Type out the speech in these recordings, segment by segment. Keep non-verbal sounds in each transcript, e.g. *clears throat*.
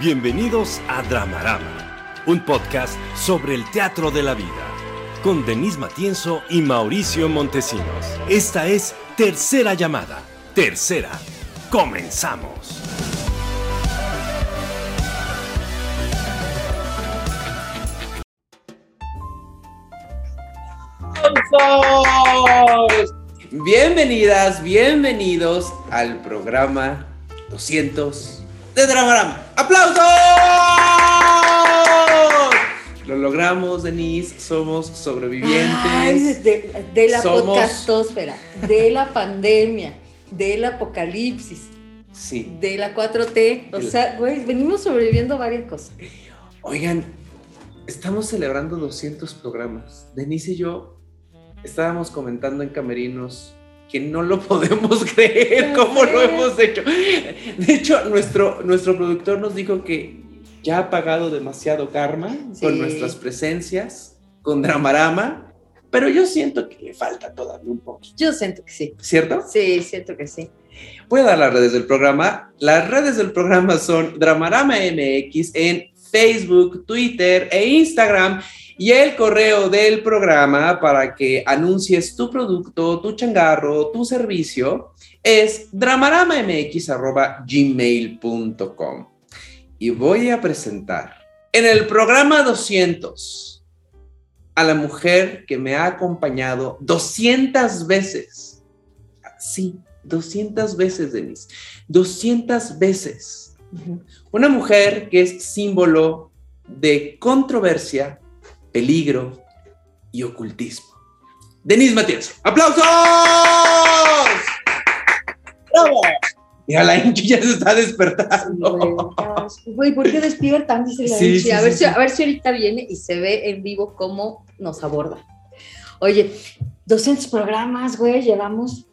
Bienvenidos a Dramarama, un podcast sobre el teatro de la vida, con Denise Matienzo y Mauricio Montesinos. Esta es Tercera Llamada. Tercera. Comenzamos. Bienvenidas, bienvenidos al programa 200 de Dramarama. ¡Aplausos! Lo logramos, Denise. Somos sobrevivientes. Ay, de, de la Somos- podcastósfera, de la pandemia, del apocalipsis, Sí. de la 4T. O El- sea, güey, venimos sobreviviendo varias cosas. Oigan, estamos celebrando 200 programas. Denise y yo estábamos comentando en Camerinos que no lo podemos *laughs* creer cómo lo hemos hecho. De hecho, nuestro, nuestro productor nos dijo que ya ha pagado demasiado karma Sí. con nuestras presencias, con Dramarama, pero yo siento que le falta todavía un poquito, Yo siento que sí. ¿cierto? Sí, siento que sí. Voy a dar las redes del programa. Las redes del programa son Dramarama MX en Facebook, Twitter e Instagram. Y el correo del programa para que anuncies tu producto, tu changarro, tu servicio es dramaramamx.gmail.com. Y voy a presentar en el programa 200 a la mujer que me ha acompañado 200 veces. Sí, 200 veces, Denise. 200 veces. Una mujer que es símbolo de controversia, peligro y ocultismo. Denise Matienzo. ¡Aplausos! ¡Bravo! Mira, la hincha ya se está despertando. Güey, ¿por qué despiertan? Dice la Sí, Inchi. sí, a, ver sí, si, a ver si ahorita viene y se ve en vivo cómo nos aborda. Oye, 200 programas, güey, llevamos.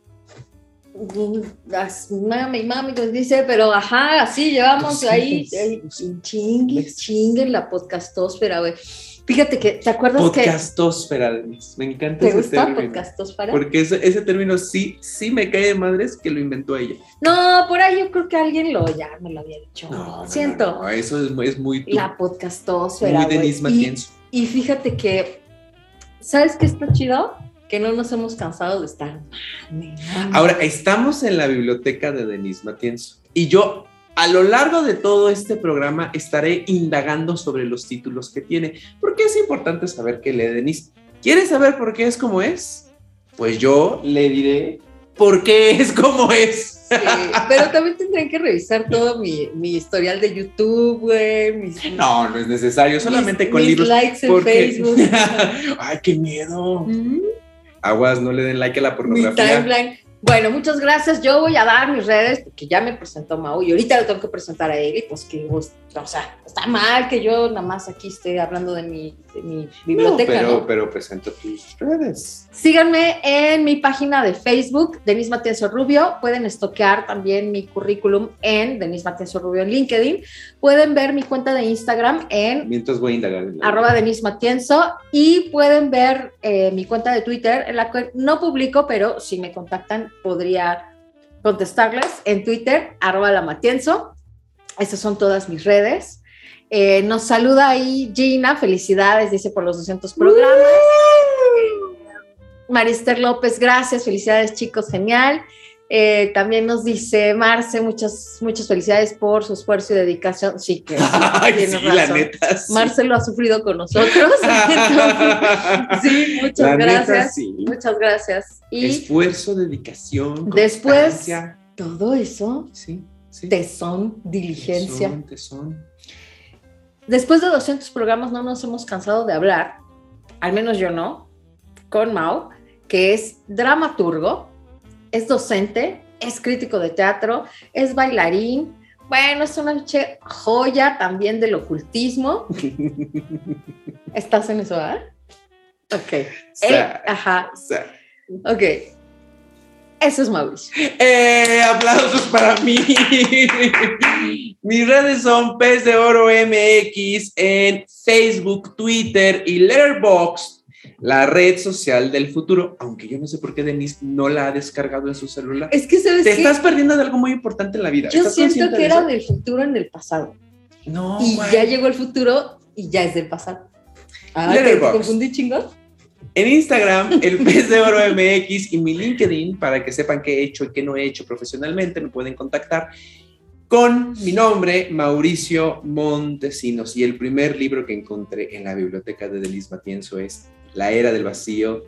mm, las- Mami, mami, nos dice, pero ajá, así llevamos 200, ahí. ahí, Chingue, chingue la podcastósfera, güey. Fíjate que, ¿te acuerdas Podcastósfera, Denise. Me encanta que te ese gusta término. podcastósfera? Porque ese, ese término sí, sí me cae de madres que lo inventó ella. No, por ahí yo creo que alguien lo ya me lo había dicho. No, no, Siento. no, no, eso es, muy- es muy tú, La podcastósfera. muy. Denise Y- fíjate que, ¿sabes qué está chido? Que no nos hemos cansado de estar. Ahora, estamos en la biblioteca de Denise Matienzo y yo a lo largo de todo este programa estaré indagando sobre los títulos que tiene, porque es importante saber qué lee Denise. ¿Quieres saber por qué es como es? Pues yo le diré por qué es como es. Sí, pero también tendrían que revisar todo mi, mi historial de YouTube, güey. Mis, *laughs* No, no es necesario, solamente mis- con mis libros. likes en porque- Facebook. *laughs* Ay, qué miedo. Mm, Aguas, no le den like a la mi pornografía. timeline. Bueno, muchas gracias. Yo voy a dar mis redes porque ya me presentó Mau y ahorita lo tengo que presentar a él y pues que, pues, o sea, está mal que yo nada más aquí esté hablando de mi, de mi No, biblioteca, pero, ¿no? pero presenta tus redes. Síganme en mi página de Facebook, Denise Matienzo Rubio. Pueden estoquear también mi currículum en Denise Matienzo Rubio en LinkedIn. Pueden ver mi cuenta de Instagram en Mientras voy a indagar. en la- arroba Denise Matienzo y pueden ver eh, mi cuenta de Twitter en la cual no publico, pero si me contactan podría contestarles en Twitter, arroba la Matienzo. Estas son todas mis redes. Eh, nos saluda ahí Gina, felicidades, dice por los 200 programas. Marister López, gracias, felicidades chicos, genial. Eh, también nos dice Marce, muchas, muchas felicidades por su esfuerzo y dedicación. Sí, que *laughs* sí, Ay, tienes sí, la razón. neta. sí. Marce lo ha sufrido con nosotros. Entonces, *laughs* sí, muchas La neta, gracias. sí. Muchas gracias. Y Esfuerzo, dedicación. Después- todo eso, Sí, sí. tesón, diligencia. Tesón, tesón. Después de 200 programas no nos hemos cansado de hablar, al menos yo no, con Mao, que es dramaturgo, es docente, es crítico de teatro, es bailarín. Bueno, es una joya también del ocultismo. *laughs* ¿Estás en eso, ah? Ok. Él- ajá, sa- ok. Eso es Mauricio. ¡Eh! ¡Aplausos para mí! Mis redes son Pez de Oro MX en Facebook, Twitter y Letterboxd, la red social del futuro. Aunque yo no sé por qué Denise no la ha descargado en su celular. Es que, ¿sabes Te qué? estás perdiendo de algo muy importante en la vida. Yo ¿Estás siento que de era del futuro en el pasado. No, y ya llegó el futuro y ya es del pasado. Ah, ¿te, confundí chingón? En Instagram, el pez de oro MX y mi LinkedIn, para que sepan qué he hecho y qué no he hecho profesionalmente, me pueden contactar con mi nombre, Mauricio Montesinos. Y el primer libro que encontré en la biblioteca de Delis Matienzo es La Era del Vacío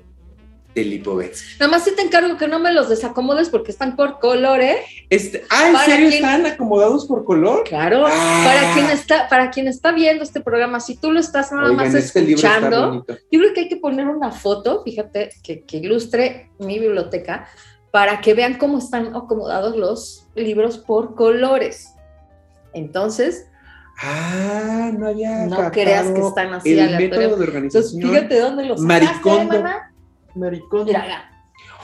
de Lipovetsky. Nada más sí te encargo que no me los desacomodes porque están por colores. Este, ah, ¿en serio quien- están acomodados por color? Claro, Ah. para quien está, para quien está viendo este programa, si tú lo estás nada Oigan, más este escuchando, yo creo que hay que poner una foto, fíjate, que, que ilustre mi biblioteca, para que vean cómo están acomodados los libros por colores. Entonces, Ah, no había No creas que están así El método de entonces organización. fíjate dónde los sacaste, Maricondo. Maricón. Mira, mira.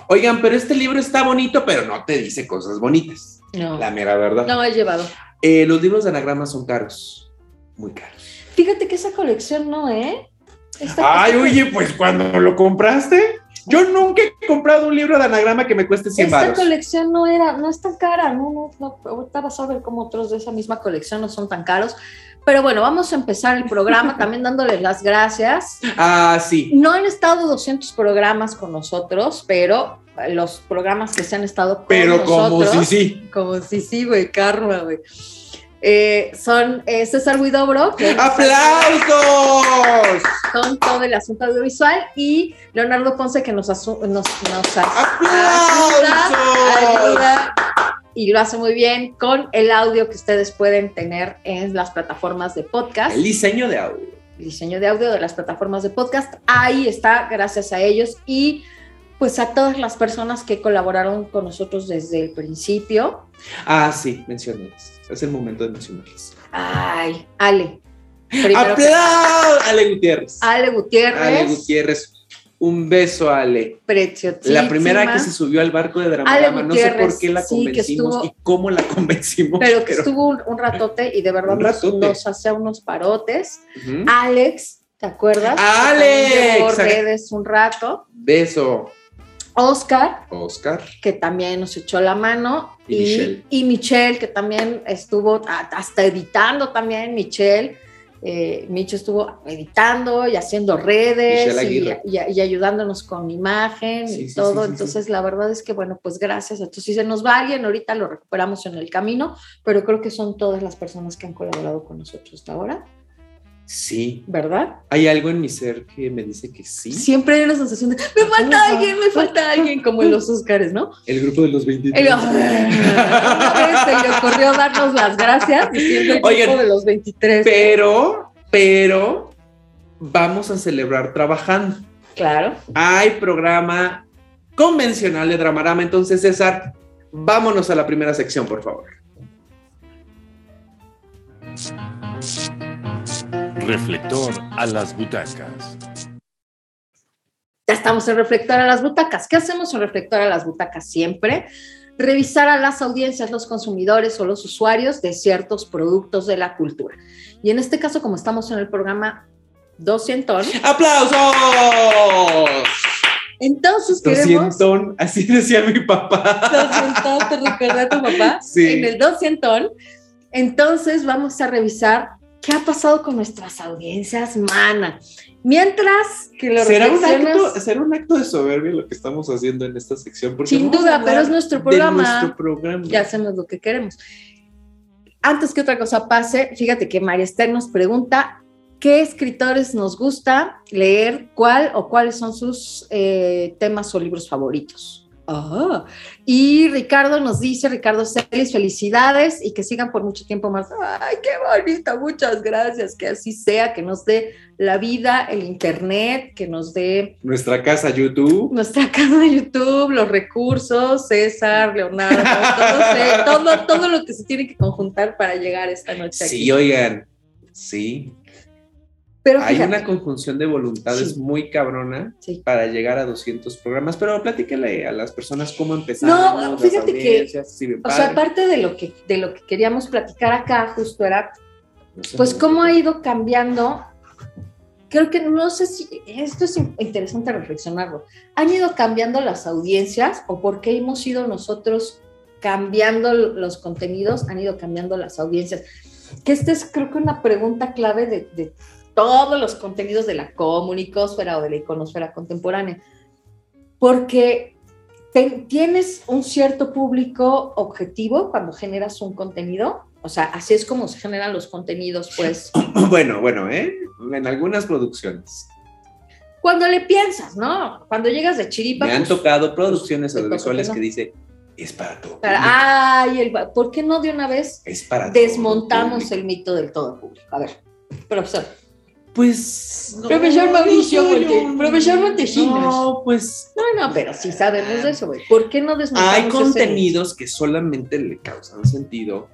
Oigan, pero este libro está bonito, pero no te dice cosas bonitas. No, La mera verdad. no he llevado. Eh, los libros de anagrama son caros. Muy caros. Fíjate que esa colección no, ¿eh? Esta- Ay, oye, pues cuando lo compraste, yo nunca he comprado un libro de anagrama que me cueste 100 Esta baros. colección no era, no es tan cara, no, no, no, ahorita vas a ver cómo otros de esa misma colección no son tan caros. Pero bueno, vamos a empezar el programa *laughs* también dándoles las gracias. Ah, sí. No han estado 200 programas con nosotros, pero los programas que se han estado con Pero como sí, sí. como sí, sí, güey, karma, güey. Eh, son eh, César Huidobro, que ¡Aplausos! con todo el asunto audiovisual, y Leonardo Ponce, que nos, nos, ¡Aplausos! ayuda y lo hace muy bien con el audio que ustedes pueden tener en las plataformas de podcast, El diseño de audio. el diseño de audio de las plataformas de podcast. Ahí está, gracias a ellos y pues a todas las personas que colaboraron con nosotros desde el principio. Ah, sí, mencionarles. Es el momento de mencionarles. Ay, Ale. Que- ¡Aplausos! Ale Gutiérrez. Ale Gutiérrez. Ale Gutiérrez. Un beso, Ale. preciosísima. La primera que se subió al barco de Dramarama, no sé por qué la sí, convencimos estuvo- y cómo la convencimos. Pero que estuvo un, un ratote y de verdad nos, nos hacía unos parotes. Alex, ¿te acuerdas? ¡Alex! Redes un rato. Beso, Oscar, Oscar. que también nos echó la mano. Y Michelle. y Michelle, que también estuvo a- hasta editando también, Michelle. Eh, Micho estuvo editando y haciendo redes y, Aguirre. y- y ayudándonos con imagen Sí, y sí, todo. sí, Entonces, la verdad es que, bueno, pues gracias. Entonces, si se nos va alguien, ahorita lo recuperamos en el camino, pero creo que son todas las personas que han colaborado con nosotros hasta ahora, Sí. ¿verdad? Hay algo en mi ser que me dice que sí. Siempre hay una sensación de, me falta alguien, me falta alguien, como en los Óscares, ¿no? El grupo de los Y 23. lo- Una vez se le ocurrió darnos las gracias diciendo el Oigan, grupo de los 23. Pero, pero, vamos a celebrar trabajando. Claro. Hay programa convencional de Dramarama. Entonces, César, vámonos a la primera sección, por favor. Reflector a las butacas. Ya estamos en Reflector a las Butacas. ¿Qué hacemos en Reflector a las Butacas siempre? Revisar a las audiencias, los consumidores o los usuarios de ciertos productos de la cultura. Y en este caso, como estamos en el programa 200, ¡Aplausos! entonces queremos... 200, así decía mi papá. 200, ¿te recuerda tu papá? Sí. En el 200. Entonces vamos a revisar qué ha pasado con nuestras audiencias, mana. Mientras que lo ¿Será un, acto, ¿Será un acto de soberbia lo que estamos haciendo en esta sección? Porque Sin duda, pero es nuestro programa. nuestro programa. ya hacemos lo que queremos. Antes que otra cosa pase, fíjate que María Esther nos pregunta qué escritores nos gusta leer, cuál o cuáles son sus eh, temas o libros favoritos. Ah, y Ricardo nos dice, Ricardo Celis, felicidades y que sigan por mucho tiempo más. Ay, qué bonito, muchas gracias, que así sea, que nos dé la vida, el internet, que nos dé Nuestra casa YouTube. nuestra *laughs* casa YouTube, los recursos, César, Leonardo, todo, todo, todo lo que se tiene que conjuntar para llegar esta noche aquí. Sí, oigan. Sí. Pero Hay fíjate, una conjunción de voluntades Sí. muy cabrona Sí. para llegar a 200 programas, pero platíquele a las personas cómo empezaron. No, fíjate que, sí, o sea, aparte de lo que de lo que queríamos platicar acá, justo era, pues cómo ha ido cambiando. Creo que no sé si esto es in- interesante reflexionarlo. ¿Han ido cambiando las audiencias o por qué hemos ido nosotros cambiando los contenidos, han ido cambiando las audiencias. Que esta es creo que una pregunta clave de, de todos los contenidos de la comunicósfera o de la iconosfera contemporánea. Porque tienes un cierto público objetivo cuando generas un contenido. O sea, así es como se generan los contenidos, pues. *clears throat* Bueno, bueno, ¿eh? En algunas producciones. Cuando le piensas, ¿no? Cuando llegas de chiripa. Me han pues, tocado producciones pues, audiovisuales que dice, es para todo. ay, el, ¿por qué no de una vez es para desmontamos el mito del todo público? A ver, profesor. Pues. profesor Mauricio, profesor Montesinos. No, pues. No, no, pero sí sabemos de eso, güey. ¿Por qué no desmontamos Hay contenidos que solamente le causan sentido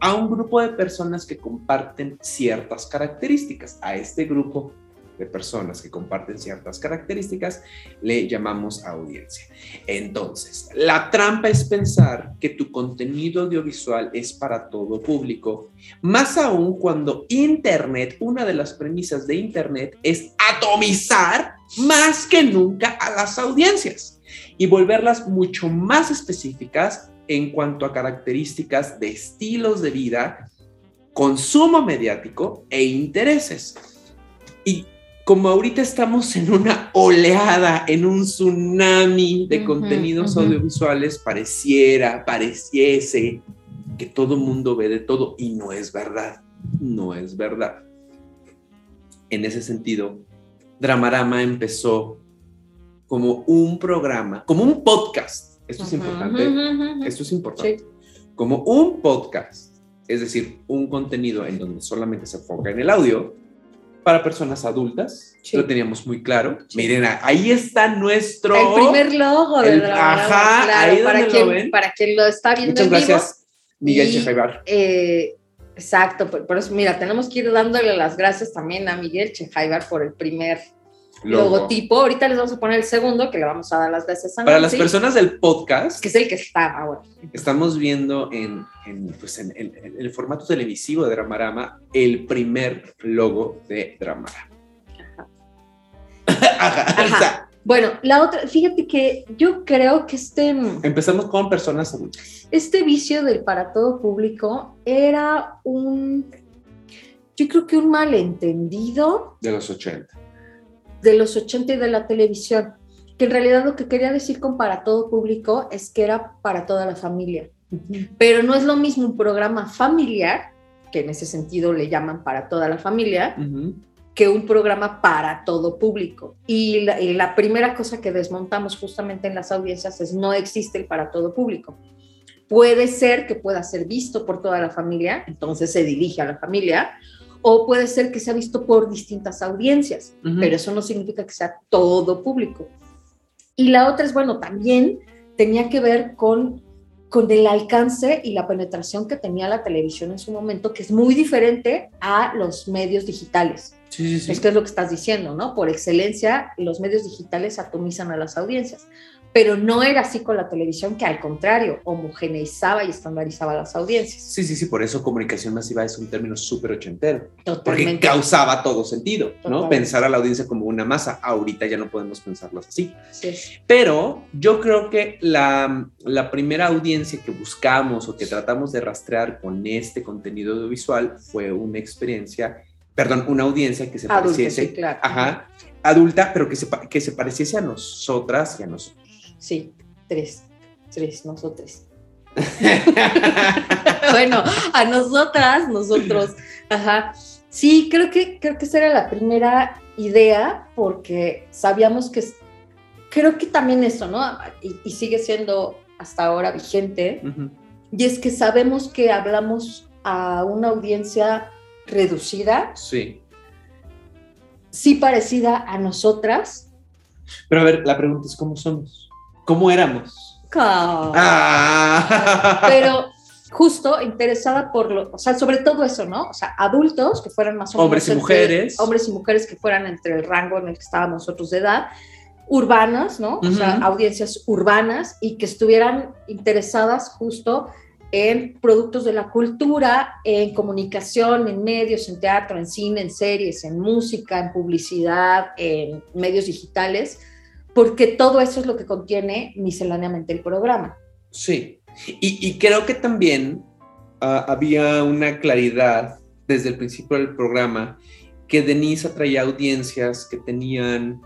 a un grupo de personas que comparten ciertas características. A este grupo de personas que comparten ciertas características, le llamamos audiencia. Entonces, la trampa es pensar que tu contenido audiovisual es para todo público, más aún cuando Internet, una de las premisas de Internet es atomizar más que nunca a las audiencias y volverlas mucho más específicas en cuanto a características de estilos de vida, consumo mediático e intereses. Y como ahorita estamos en una oleada, en un tsunami de contenidos audiovisuales, pareciera, pareciese que todo mundo ve de todo y no es verdad, no es verdad. En ese sentido, Dramarama empezó como un programa, como un podcast. Esto es importante. Esto es importante. Como un podcast, es decir, un contenido en donde solamente se enfoca en el audio, para personas adultas. Lo teníamos muy claro. Miren, ahí está nuestro. El primer logo de la Ajá, ahí para, quien, lo ven. para quien lo está viendo Muchas gracias, Miguel Chejaibar. Eh, exacto, por, eso, mira, tenemos que ir dándole las gracias también a Miguel Chejaibar por el primer logotipo. Ahorita les vamos a poner el segundo, que le vamos a dar las gracias a Para las personas del podcast. Que es el que está ahora. Estamos viendo en, pues en, el formato televisivo de Dramarama el primer logo de Dramarama. Ajá. *laughs* Bueno, la otra, fíjate que yo creo que este... Empezamos con personas adultas. Este vicio del para todo público era un, yo creo que un malentendido. De los 80 de los 80 y de la televisión, que en realidad lo que quería decir con para todo público es que era para toda la familia. Pero no es lo mismo un programa familiar, que en ese sentido le llaman para toda la familia, que un programa para todo público. Y la, y la, primera cosa que desmontamos justamente en las audiencias es no existe el para todo público. Puede ser que pueda ser visto por toda la familia, entonces se dirige a la familia, o puede ser que sea visto por distintas audiencias, pero eso no significa que sea todo público. Y la otra es, bueno, también tenía que ver con, con el alcance y la penetración que tenía la televisión en su momento, que es muy diferente a los medios digitales. Sí, sí, sí. Esto es lo que estás diciendo, ¿no? Por excelencia, los medios digitales atomizan a las audiencias pero no era así con la televisión, que al contrario, homogeneizaba y estandarizaba las audiencias. Sí, sí, sí, por eso comunicación masiva es un término súper ochentero, porque causaba todo sentido, ¿no? Pensar a la audiencia como una masa, ahorita ya no podemos pensarlos así. Sí. Pero yo creo que la, la primera audiencia que buscamos o que tratamos de rastrear con este contenido audiovisual fue una experiencia perdón, una audiencia que se pareciese, claro. ajá, adulta, pero que se, que se pareciese a nosotras y a nosotros. Sí, tres, tres, nosotros. *laughs* bueno, a nosotras, nosotros, ajá. Sí, creo que, creo que esa era la primera idea, porque sabíamos que, creo que también eso, ¿no? Y, sigue siendo hasta ahora vigente, y es que sabemos que hablamos a una audiencia reducida. Sí. Sí parecida a nosotras. Pero a ver, la pregunta es, ¿cómo somos? ¿Cómo éramos? Ah. Pero justo interesada por lo, o sea, sobre todo eso, ¿no? O sea, adultos que fueran más o menos. Hombres y mujeres. Hombres y mujeres que fueran entre el rango en el que estábamos nosotros de edad, urbanas, ¿no? O sea, audiencias urbanas y que estuvieran interesadas justo en productos de la cultura, en comunicación, en medios, en teatro, en cine, en series, en música, en publicidad, en medios digitales porque todo eso es lo que contiene misceláneamente el programa. Sí. Y, y creo que también ah, había una claridad desde el principio del programa que Denise atraía audiencias que tenían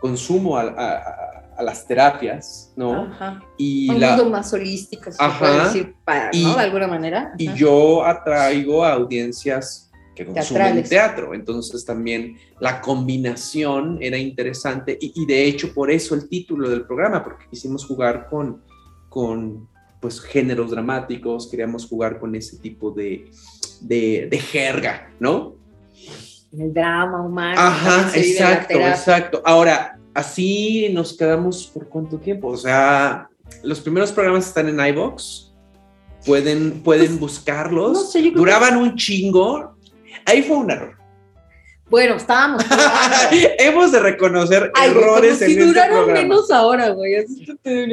consumo a, a- a las terapias, ¿no? Ajá. Y, Un la, mundo más holístico, se Ajá. puede decir, para, Y- ¿no? De alguna manera. y yo atraigo a audiencias que consumen teatro, entonces también la combinación era interesante y, y de hecho por eso el título del programa, porque quisimos jugar con, con pues géneros dramáticos, queríamos jugar con ese tipo de, de, de jerga, ¿no? El drama humano. Ajá, exacto, exacto. Ahora, así nos quedamos por cuánto tiempo. O sea, los primeros programas están en iBox. Pueden, pueden buscarlos. Pues, no sé, yo creo que- Duraban un chingo. Ahí fue un error. Bueno, estábamos. *laughs* Hemos de reconocer Ay, güey, como errores si en este duraron programa. menos ahora, güey.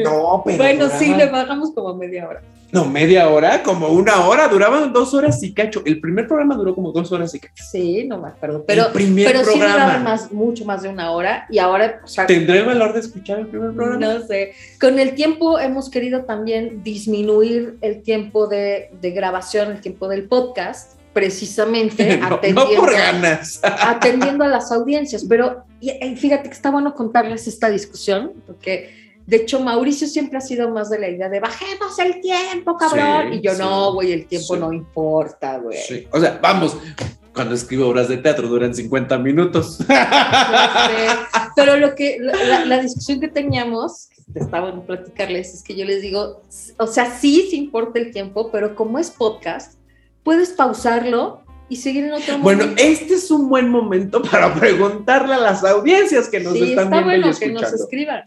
No, pero. bueno, sí, le duraban- bajamos como media hora. No, media hora, como una hora. Duraban dos horas y cacho. El primer programa duró como dos horas y cacho. Sí, no me acuerdo. Pero, el primer pero sí programa. duraron más, mucho más de una hora. Y ahora, o sea, ¿Tendré el valor de escuchar el primer programa? no sé. Con el tiempo hemos querido también disminuir el tiempo de, de grabación, el tiempo del podcast, precisamente *laughs* no, no atendiendo, por ganas. *laughs* atendiendo a las audiencias. Pero y- y fíjate que está bueno contarles esta discusión, porque de hecho Mauricio siempre ha sido más de la idea de bajemos el tiempo, cabrón. Sí, y yo sí, no, güey, el tiempo sí. no importa, güey. O sea, vamos, cuando escribo obras de teatro duran 50 minutos. *laughs* Pero lo que, la, la discusión que teníamos, estaba en platicarles, es que yo les digo, o sea, sí, sí importa el tiempo, pero como es podcast, puedes pausarlo y seguir en otro Bueno, momento. este es un buen momento para preguntarle a las audiencias que nos sí, están está viendo y bueno que escuchando. nos escriban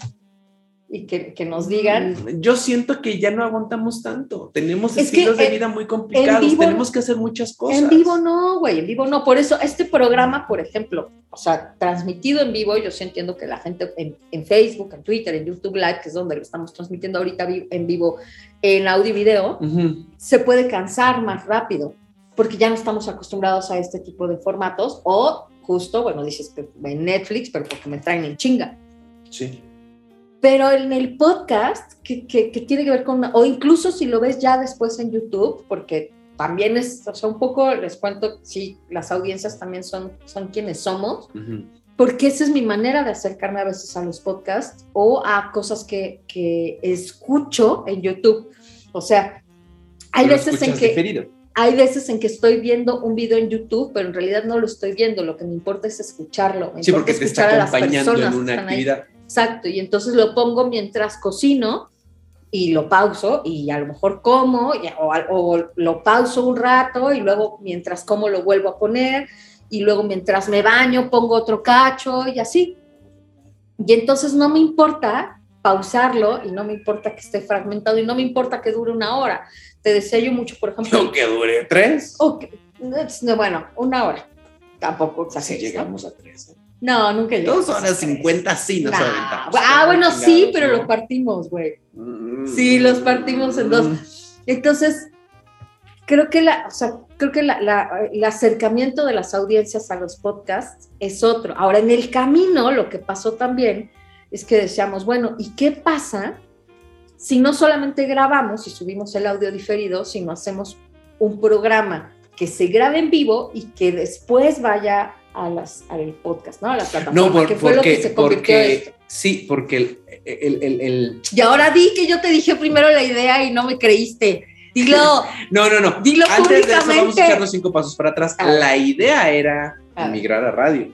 y que, que nos digan. Mm, Yo siento que ya no aguantamos tanto. Tenemos Es estilos de en- vida muy complicados. vivo- Tenemos que hacer muchas cosas. En vivo no, güey, en vivo no. Por eso este programa, por ejemplo, o sea, transmitido en vivo, yo sí entiendo que la gente en, en Facebook, en Twitter, en YouTube Live, que es donde lo estamos transmitiendo ahorita en vivo, en audio y video, Ujú. se puede cansar más rápido, porque ya no estamos acostumbrados a este tipo de formatos, o justo, bueno, dices que en Netflix, pero porque me traen en chinga. Sí. Pero en el podcast, que, que, que tiene que ver con, o incluso si lo ves ya después en YouTube, porque también es, o sea, un poco, les cuento, sí, las audiencias también son, son quienes somos, Ujú. porque esa es mi manera de acercarme a veces a los podcasts o a cosas que, que escucho en YouTube. O sea, hay veces en que diferido. hay veces en que estoy viendo un video en YouTube, pero en realidad no lo estoy viendo, lo que me importa es escucharlo. Me Sí, porque te está acompañando en una están ahí. Exacto, y entonces lo pongo mientras cocino y lo pauso y a lo mejor como y- o, o lo pauso un rato y luego mientras como lo vuelvo a poner y luego mientras me baño pongo otro cacho y así. Y entonces no me importa pausarlo y no me importa que esté fragmentado y no me importa que dure una hora. Te decía yo mucho, por ejemplo, No, que dure tres. Ok, es- no, bueno, una hora. Tampoco Si ¿no? llegamos a tres. No, nunca llegamos. Dos a horas tres. cincuenta, sí, nos Nah, aventamos. Ah, bueno, sí, pero ¿no? lo partimos, güey. Mm. Sí, los partimos en dos. Entonces, creo que, la, o sea, creo que la- la- el acercamiento de las audiencias a los podcasts es otro. Ahora, en el camino, lo que pasó también es que decíamos, bueno, ¿y qué pasa si no solamente grabamos y subimos el audio diferido, sino hacemos un programa que se grabe en vivo y que después vaya a las, al podcast, ¿no? A la plataforma, No, por- que fue lo que porque, se esto. porque sí, porque el, el, el, el- Y ahora di que yo te dije primero la idea y no me creíste. Dilo. *laughs* No, no, no. Dilo Antes de eso vamos a públicamente. echar los cinco pasos para atrás. A ver. La idea era A ver. emigrar a radio.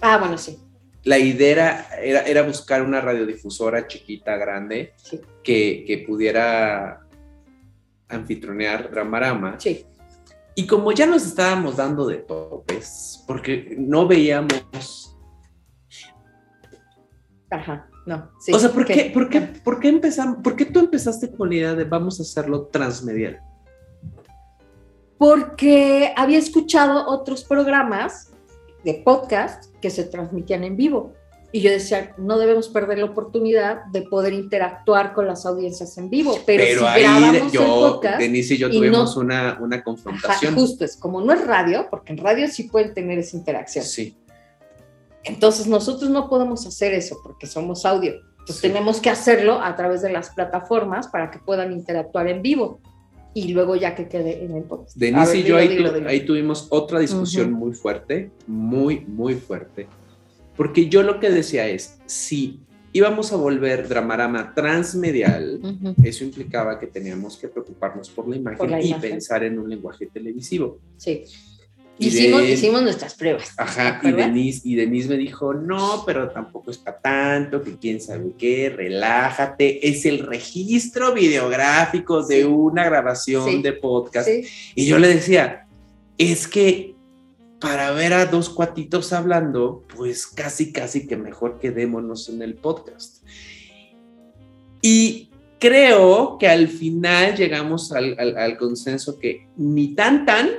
Ah, bueno, sí. La idea era, era, era buscar una radiodifusora chiquita, grande, Sí. que, que pudiera anfitrionear Dramarama. Sí. Y como ya nos estábamos dando de topes, porque no veíamos... Ajá. No. Sí. o sea, ¿por ¿Qué? qué, por, qué, ¿por qué empezamos? ¿Por qué tú empezaste con la idea de vamos a hacerlo transmedial? Porque había escuchado otros programas de podcast que se transmitían en vivo. Y yo decía, no debemos perder la oportunidad de poder interactuar con las audiencias en vivo. Pero, si ahí grabamos el yo, podcast, Denise y yo y tuvimos no- una, una ajá, confrontación. justo es como no es radio, porque en radio sí pueden tener esa interacción. Sí. Entonces nosotros no podemos hacer eso porque somos audio. Pues Sí. tenemos que hacerlo a través de las plataformas para que puedan interactuar en vivo y luego ya que quede en el podcast. Denise ver, y yo dilo, ahí, dilo, dilo. ahí tuvimos otra discusión Ujú. muy fuerte, muy, muy fuerte. Porque yo lo que decía es, si íbamos a volver Dramarama transmedial, eso implicaba que teníamos que preocuparnos por la imagen Por la y pensar en un lenguaje televisivo. Sí. Y Hicimos, de- hicimos nuestras pruebas. Ajá, ¿te y? Denise, y Denise me dijo, no, pero tampoco es para tanto, que quién sabe qué, relájate, es el registro videográfico de Sí. una grabación Sí. de podcast. Sí. Y yo le decía, es que para ver a dos cuatitos hablando, pues casi, casi que mejor quedémonos en el podcast. Y creo que al final llegamos al, al- al consenso que ni tan, tan,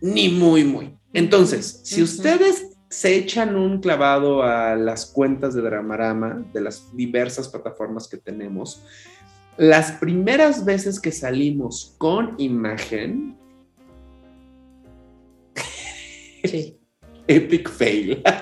ni muy, muy. Entonces, si ustedes se echan un clavado a las cuentas de Dramarama, de las diversas plataformas que tenemos, las primeras veces que salimos con imagen, Sí. *laughs* epic fail. *laughs*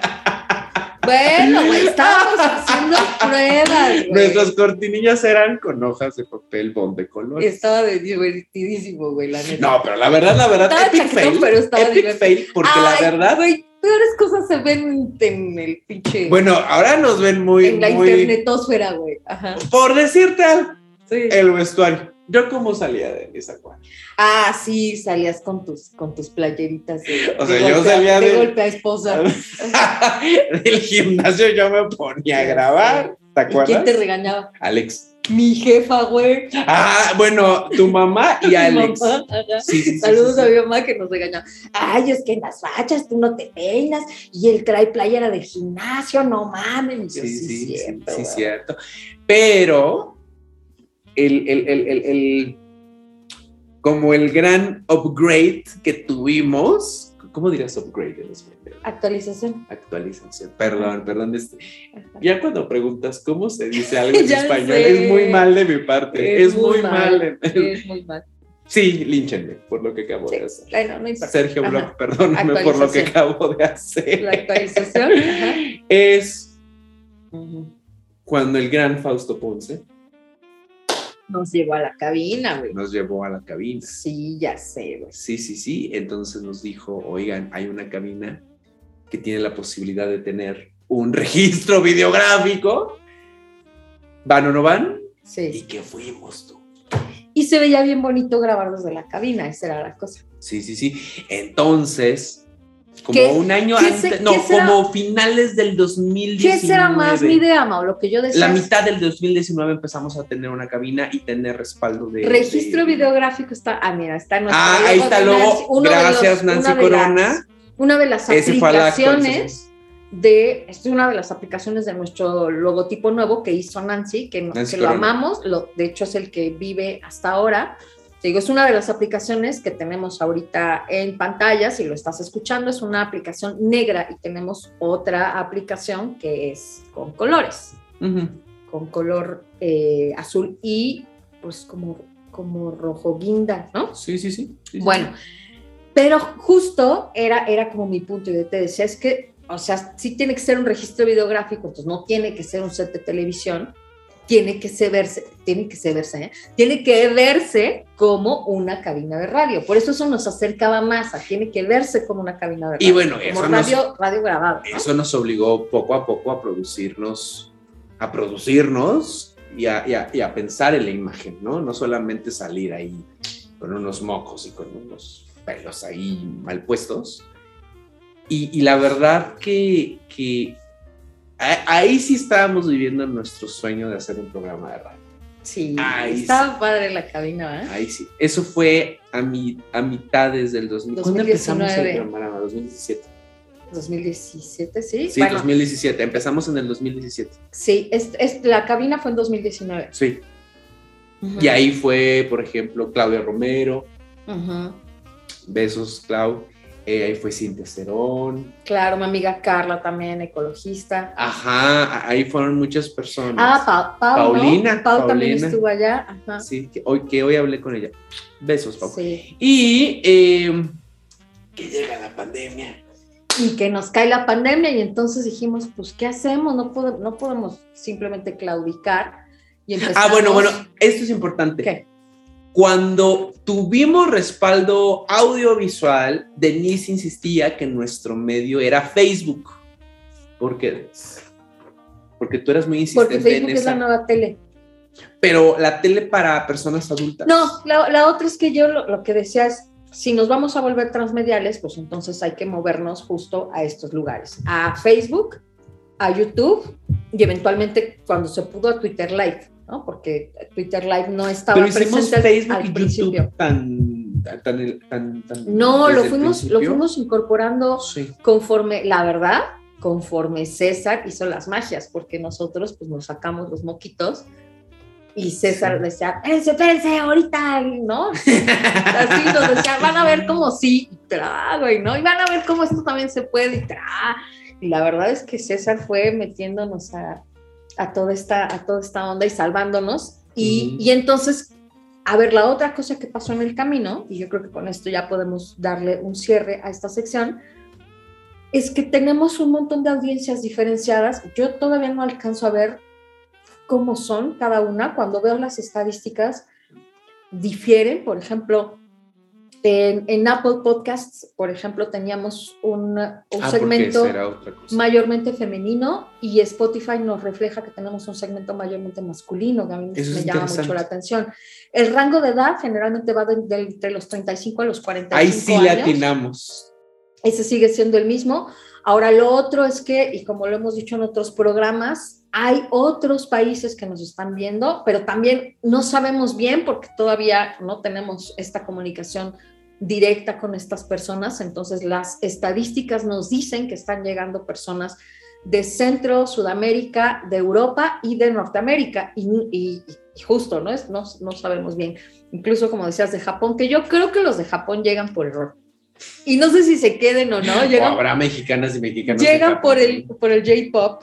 Bueno, güey, estábamos haciendo pruebas. Nuestras cortinillas eran con hojas de papel bond de color. Estaba divertidísimo, güey, la neta. No, pero la verdad, la verdad, Estaba epic chaquetón, fail. pero estaba epic divertido. fail, porque Ay, la verdad, Güey, peores cosas se ven en el pinche. bueno, ahora nos ven muy, en la muy, internetosfera, güey. Ajá. por decirte algo, Sí. el vestuario. Yo cómo salía de esa cuadra. Ah, sí, salías con tus, con tus playeritas. De, O de sea, yo golpe a- salía de, de- golpe a esposa. *laughs* Del gimnasio yo me ponía a grabar. ¿Te ¿Y quién acuerdas? te regañaba? Alex. Mi jefa, güey. Ah, bueno, tu mamá y *laughs* Alex. mamá, ajá. Sí, sí, sí, Saludos sí, a mi mamá que nos regañaba. Ay, es que en las fachas tú no te peinas y él trae playera de gimnasio, no mames. Yo, Sí, sí, sí, cierto, sí, cierto. Pero el, el, el, como el gran upgrade que tuvimos, ¿cómo dirías upgrade en español? Actualización. Actualización. Perdón, perdón. ya cuando preguntas cómo se dice algo en *laughs* español, sé. es muy mal de mi parte. Es, muy mal. Es muy mal. Sí, línchenme por lo que acabo Sí. de hacer. Bueno, no importa. Sergio Ajá. Bloch, perdóname por lo que acabo de hacer. La actualización. Ajá. *laughs* Es cuando el gran Fausto Ponce Nos llevó a la cabina, güey. nos llevó a la cabina. Sí, ya sé, güey. Sí, sí, sí. Entonces nos dijo, oigan, hay una cabina que tiene la posibilidad de tener un *laughs* registro videográfico. ¿Van o no van? Y Sí. que fuimos tú. Y se veía bien bonito grabar desde la cabina, esa era la cosa. Sí, sí, sí. Entonces, como ¿Qué- un año antes, se- no, será- como finales del 2019. ¿Qué será más mi idea, Mau? Lo que yo decía. La mitad del 2019 empezamos a tener una cabina y tener respaldo de... Registro de- videográfico está. Ah, mira, está en nuestro Ah, ahí está de Gracias, los- Nancy una de las- Corona. una de las aplicaciones de. Es una de las aplicaciones de nuestro logotipo nuevo que hizo Nancy, que, no- Nancy que lo amamos. Lo, de hecho, es el que vive hasta ahora. Te digo, es una de las aplicaciones que tenemos ahorita en pantalla. Si lo estás escuchando, es una aplicación negra y tenemos otra aplicación que es con colores. Ujú. con color eh, azul y pues como, como rojo guinda, ¿no? Sí, sí, sí. sí, sí. Bueno, pero justo era, era como mi punto y te decía, es que, o sea, sí tiene que ser un registro videográfico, entonces no tiene que ser un set de televisión, tiene que se verse, tiene que se verse, ¿eh? tiene que verse como una cabina de radio. Por eso eso nos acercaba más a, tiene que verse como una cabina de radio. Y bueno, como eso nos- radio, radio grabado. ¿no? Eso nos obligó poco a poco a producirnos, a producirnos y a, y a- y a pensar en la imagen, ¿no? No solamente salir ahí con unos mocos y con unos pelos ahí mal puestos. Y, y la verdad que, que ahí sí estábamos viviendo nuestro sueño de hacer un programa de radio. Sí, estaba padre la cabina, ¿eh? Ahí sí. Eso fue a, mi, a mitades del 2000. ¿Cuándo empezamos el 2019? programa? 2017. 2017, sí. Sí, bueno, 2017. Empezamos en el 2017. sí, es, es- la cabina fue en 2019. Sí. Ujú. Y ahí fue, por ejemplo, Claudia Romero, Ujú. besos, Clau. Eh, ahí fue Cintia Cerón. Claro, mi amiga Carla también, ecologista. Ajá, ahí fueron muchas personas. Ah, Pa- Pau, ¿no? Paulina, Pau también Paulina. estuvo allá. Ajá. Sí, que hoy, que hoy hablé con ella. Besos, Pau. Sí. Y eh, que llega la pandemia y que nos cae la pandemia y entonces dijimos, pues, ¿qué hacemos? No, podemos, no podemos simplemente claudicar y. Ah, bueno, bueno, esto es importante. ¿Qué? Cuando tuvimos respaldo audiovisual, Denise insistía que nuestro medio era Facebook. ¿Por qué? Porque tú eras muy insistente Porque Facebook en es la esa. nueva tele. Pero la tele para personas adultas. No, la, la otra es que yo lo, lo que decía es, si nos vamos a volver transmediales, pues entonces hay que movernos justo a estos lugares, a Facebook, a YouTube y eventualmente cuando se pudo a Twitter Live, ¿no? Porque Twitter Live no estaba Pero presente Facebook al y principio. Tan, tan, tan, tan- tan- No, lo fuimos, lo fuimos incorporando Sí. conforme, la verdad, conforme César hizo las magias, porque nosotros pues nos sacamos los moquitos y César Sí. decía, espérense, espérense, ahorita, ¿no? Así nos decía, van a ver cómo sí, y tra, güey, ¿no? Y van a ver cómo esto también se puede, y tra. Y la verdad es que César fue metiéndonos a, a toda, esta, a toda esta onda y salvándonos. Y, y entonces, a ver, la otra cosa que pasó en el camino, y yo creo que con esto ya podemos darle un cierre a esta sección, es que tenemos un montón de audiencias diferenciadas. Yo todavía no alcanzo a ver cómo son cada una. Cuando veo las estadísticas, difieren. Por ejemplo, en, en Apple Podcasts, por ejemplo, teníamos un, un Ah, segmento mayormente femenino y Spotify nos refleja que tenemos un segmento mayormente masculino, que a mí Eso me llama mucho la atención. El rango de edad generalmente va de, de entre los 35 a los 45 Ahí sí años le atinamos. ese sigue siendo el mismo. Ahora, lo otro es que, y como lo hemos dicho en otros programas, hay otros países que nos están viendo, pero también no sabemos bien porque todavía no tenemos esta comunicación directa con estas personas. Entonces, las estadísticas nos dicen que están llegando personas de Centro, Sudamérica, de Europa y de Norteamérica. Y, y- justo, ¿no? Es, no, no sabemos bien. Incluso, como decías, de Japón, que yo creo que los de Japón llegan por error. Y no sé si se queden o no, O llegan, habrá mexicanas y mexicanos. llegan por el, por el J-Pop.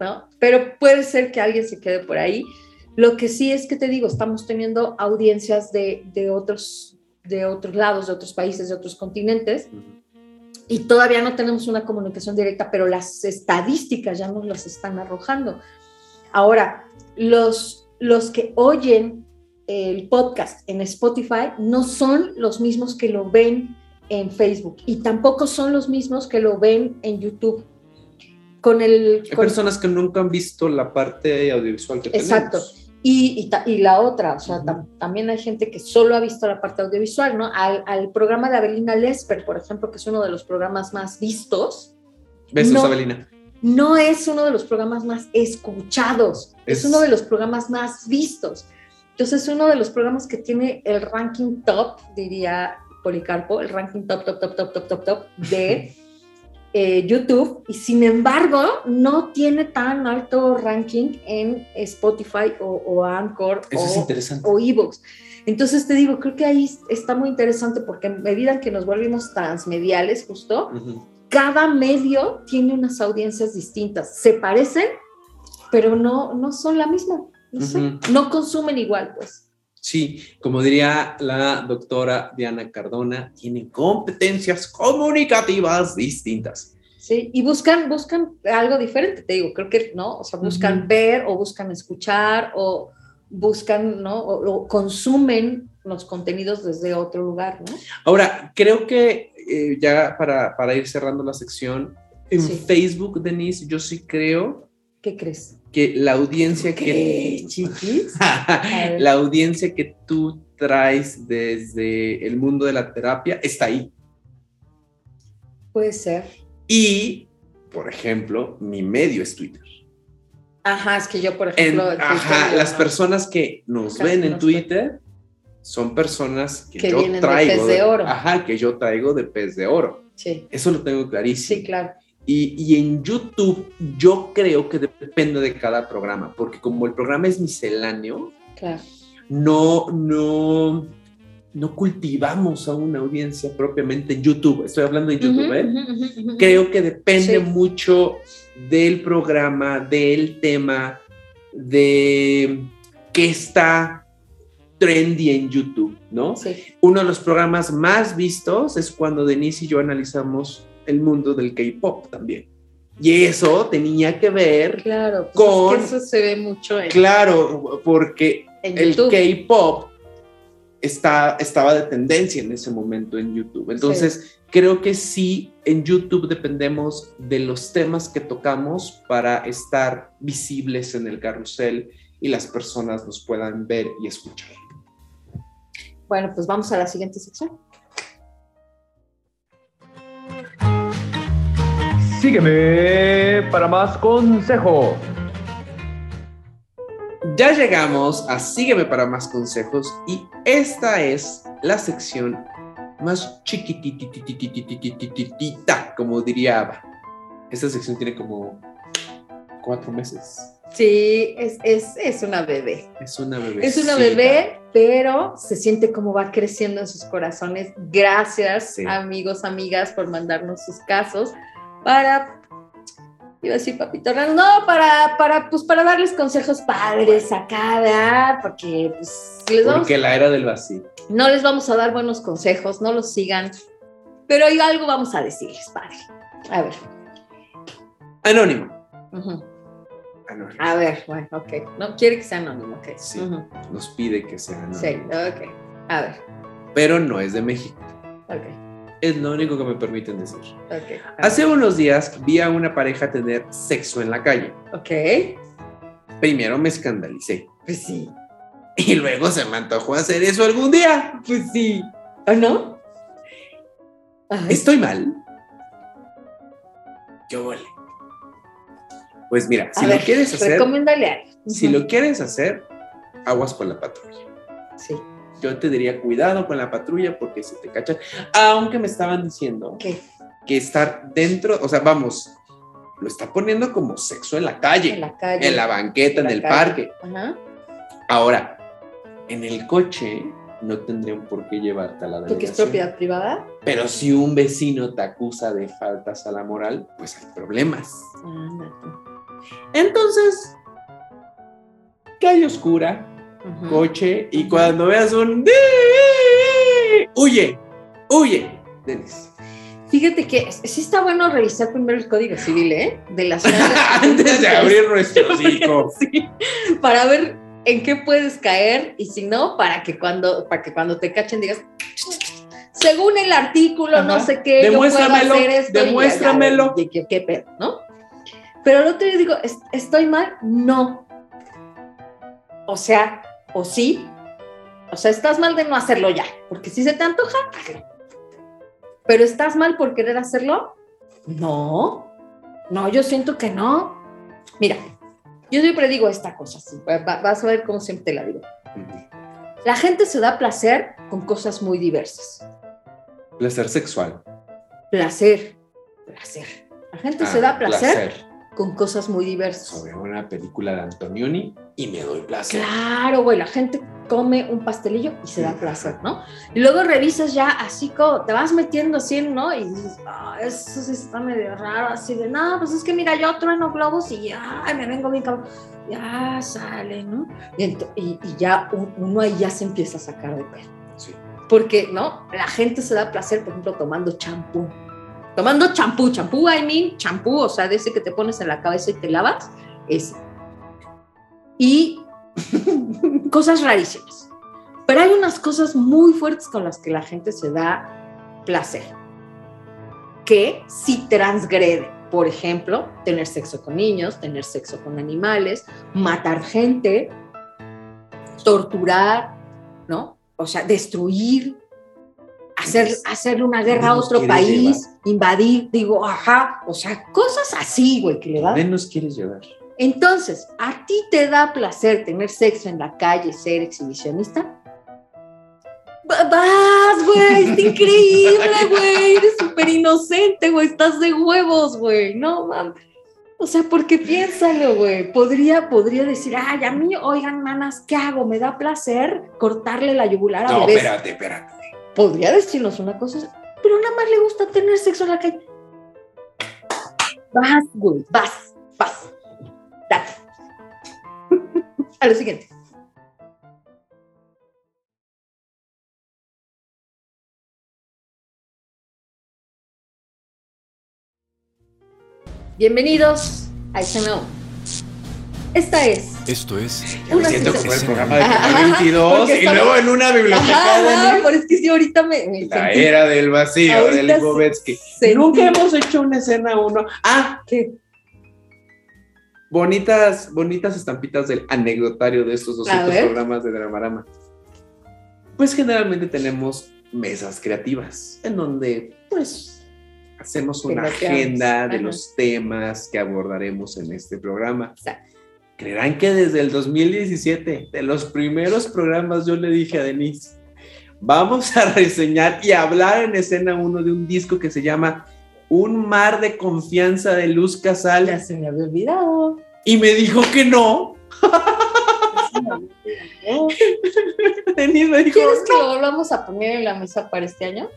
¿no? Pero puede ser que alguien se quede por ahí. Lo que sí es que te digo, estamos teniendo audiencias de, de otros, de otros lados, de otros países, de otros continentes, y todavía no tenemos una comunicación directa, pero las estadísticas ya nos las están arrojando. Ahora, los, los que oyen el podcast en Spotify no son los mismos que lo ven en Facebook y tampoco son los mismos que lo ven en YouTube. Con el, Hay con- personas que nunca han visto la parte audiovisual que Exacto. tenemos. Y, y, ta- y la otra, o sea, Ujú. tam- también hay gente que solo ha visto la parte audiovisual, ¿no? Al, al programa de Abelina Lesper, por ejemplo, que es uno de los programas más vistos, Besos, No. Abelina. no es uno de los programas más escuchados, es, Es- uno de los programas más vistos. Entonces, es uno de los programas que tiene el ranking top, diría Policarpo, el ranking top, top, top, top, top, top, top de eh, YouTube, y sin embargo, no tiene tan alto ranking en Spotify o, o Anchor Eso es o, ebooks. Entonces te digo, creo que ahí está muy interesante porque en medida que nos volvimos transmediales, justo, Ujú. cada medio tiene unas audiencias distintas. Se parecen, pero no, no son la misma. No, sé, Ujú. no consumen igual, pues. Sí, como diría la doctora Diana Cardona, tienen competencias comunicativas distintas. Sí, y buscan, buscan algo diferente, te digo, creo que, ¿no? O sea, buscan ver o buscan escuchar o buscan, ¿no? O, o consumen los contenidos desde otro lugar, ¿no? Ahora, creo que eh, ya para, para ir cerrando la sección, en Sí. Facebook, Denise, yo sí creo ¿Qué crees? Que la audiencia ¿Qué, que... chiquis? *laughs* la audiencia que tú traes desde el mundo de la terapia está ahí. Puede ser. Y, por ejemplo, mi medio es Twitter. Ajá, es que yo, por ejemplo, en ajá, yo las no. personas que nos Casi ven en. Twitter son personas que, Que yo vienen de traigo. pez de oro. Ajá, que yo traigo de pez de oro. Sí, Eso lo tengo clarísimo. sí, claro. Y, y en YouTube yo creo que depende de cada programa, porque como el programa es misceláneo, Claro. no, no, no cultivamos a una audiencia propiamente en YouTube. Estoy hablando de YouTube, ¿eh? Creo que depende Sí. mucho del programa, del tema, de qué está trendy en YouTube, ¿no? Sí, Uno de los programas más vistos es cuando Denise y yo analizamos el mundo del K-pop también. Y eso tenía que ver, Claro, pues Con- es que eso se ve mucho en, claro, porque en el. K-pop está, estaba de tendencia en ese momento en YouTube. Entonces, creo que sí, en YouTube dependemos de los temas que tocamos para estar visibles en el carrusel y las personas nos puedan ver y escuchar. Bueno, pues vamos a la siguiente sección. Sígueme para más consejo. Ya llegamos a Sígueme para más consejos y esta es la sección más chiquitititititita, como diría Ava. Esta sección tiene como cuatro meses. Sí, es, es, es una bebé. Es una bebé. Es una bebé, pero se siente como va creciendo en sus corazones. Gracias, sí. amigos, amigas, por mandarnos sus casos para, iba a decir papito no, para, para, pues para darles consejos padres acá, ¿verdad? Porque pues les vamos, Porque la era del vacío. no les vamos a dar buenos consejos, no los sigan, pero hay algo vamos a decirles, padre. A ver. Anónimo. Anónimo. A ver, bueno, ok. No quiere que sea anónimo, ok. Sí. Nos pide que sea anónimo. Sí, ok. A ver, Pero no es de México. ok, Es lo único que me permiten decir. ok. a ver. Hace unos días vi a una pareja tener sexo en la calle. Ok. Primero me escandalicé. Pues sí. Y luego se me antojó hacer eso algún día. Pues sí. ¿O no? ¿Estoy mal? ¿Qué huele? Pues mira, a si ver, lo quieres hacer, Recomiéndale algo. si lo quieres hacer, aguas con la patrulla. Sí. Yo te diría cuidado con la patrulla porque se te cachan. Aunque me estaban diciendo ¿Qué? que estar dentro, o sea, vamos, lo está poniendo como sexo en la calle, En la calle. en la banqueta, en la el calle. parque. Ajá. Ahora, en el coche no tendrían por qué llevarte a la Porque es delegación. propiedad privada. Pero si un vecino te acusa de faltas a la moral, pues hay problemas. Ándate. Entonces, calle oscura, Coche, y cuando veas un... ¡Huye! ¡Huye! Denis. Fíjate que sí está bueno revisar primero el código civil, ¿eh? De la *laughs* ciudad. Antes de abrir *laughs* nuestros hijos. Sí, para ver en qué puedes caer y si no, para que cuando, para que cuando te cachen digas, según el artículo, no sé qué, yo puedo Demuéstramelo, hacer esto. y ya, demuéstramelo. y ¿Qué, qué pedo, no? Pero el otro día digo, "¿Es- ¿estoy mal? No. O sea, o sí. O sea, estás mal de no hacerlo ya, porque si se te antoja, hazlo. Pero estás mal por querer hacerlo? No. No, yo siento que no. Mira, yo siempre digo esta cosa va- vas a ver cómo siempre te la digo. La gente se da placer con cosas muy diversas. Placer sexual. Placer, placer. La gente se Ah, da placer, con cosas muy diversas. Sobre una película de Antonioni y me doy placer. Claro, güey, la gente come un pastelillo y se da placer, ¿no? Y luego revisas ya así como, te vas metiendo así, ¿no? Y dices, ah, eso sí está medio raro, así de, no, pues es que mira, yo trueno globos y ya, me vengo bien cabrón. Ya sale, ¿no? Y, y- y ya un- uno ahí ya se empieza a sacar de pedo. Sí. Porque, ¿no? La gente se da placer, por ejemplo, tomando champú. Tomando champú, champú, I mean, champú, o sea, de ese que te pones en la cabeza y te lavas, ese. Y *laughs* cosas rarísimas. Pero hay unas cosas muy fuertes con las que la gente se da placer, que sí transgrede. Por ejemplo, tener sexo con niños, tener sexo con animales, matar gente, torturar, ¿no? O sea, destruir, hacer, hacerle una guerra a otro país, invadir, digo, ajá, o sea, cosas así, güey, que le da ¿Dónde nos quieres llevar? entonces, ¿a ti te da placer tener sexo en la calle, ser exhibicionista? Va- Vas, güey, está increíble, *laughs* güey, eres súper inocente, güey, estás de huevos, güey, no mames. O sea, porque piénsalo, güey, podría, podría decir, ay, a mí, oigan, manas, ¿qué hago? ¿Me da placer cortarle la yugular a No, bebés? espérate, espérate. Podría decirnos una cosa, pero nada más le gusta tener sexo en la calle. Vas, güey, vas, vas. Date. *laughs* A lo siguiente. Bienvenidos a SNO. Esta es. Esto es. Una siento como el programa de Ajá, Canal 22 porque y estamos- luego en una biblioteca Ajá, pero es que sí, ahorita me, me La sentí- era del vacío Ahorita de Lipovetsky. sentí- Nunca hemos hecho una escena uno. Ah, ¿Qué? bonitas, bonitas estampitas del anecdotario de estos 200 ver. programas de Dramarama. Pues generalmente tenemos mesas creativas en donde pues hacemos una agenda de Ajá. los temas que abordaremos en este programa. Exacto. Creerán que desde el 2017, de los primeros programas, yo le dije a Denise, vamos a reseñar y hablar en escena uno de un disco que se llama Un mar de confianza de Luz Casal. Ya se me había olvidado. Y me dijo que no. *laughs* Denise me dijo, ¿Quieres que lo volvamos a poner en la mesa para este año?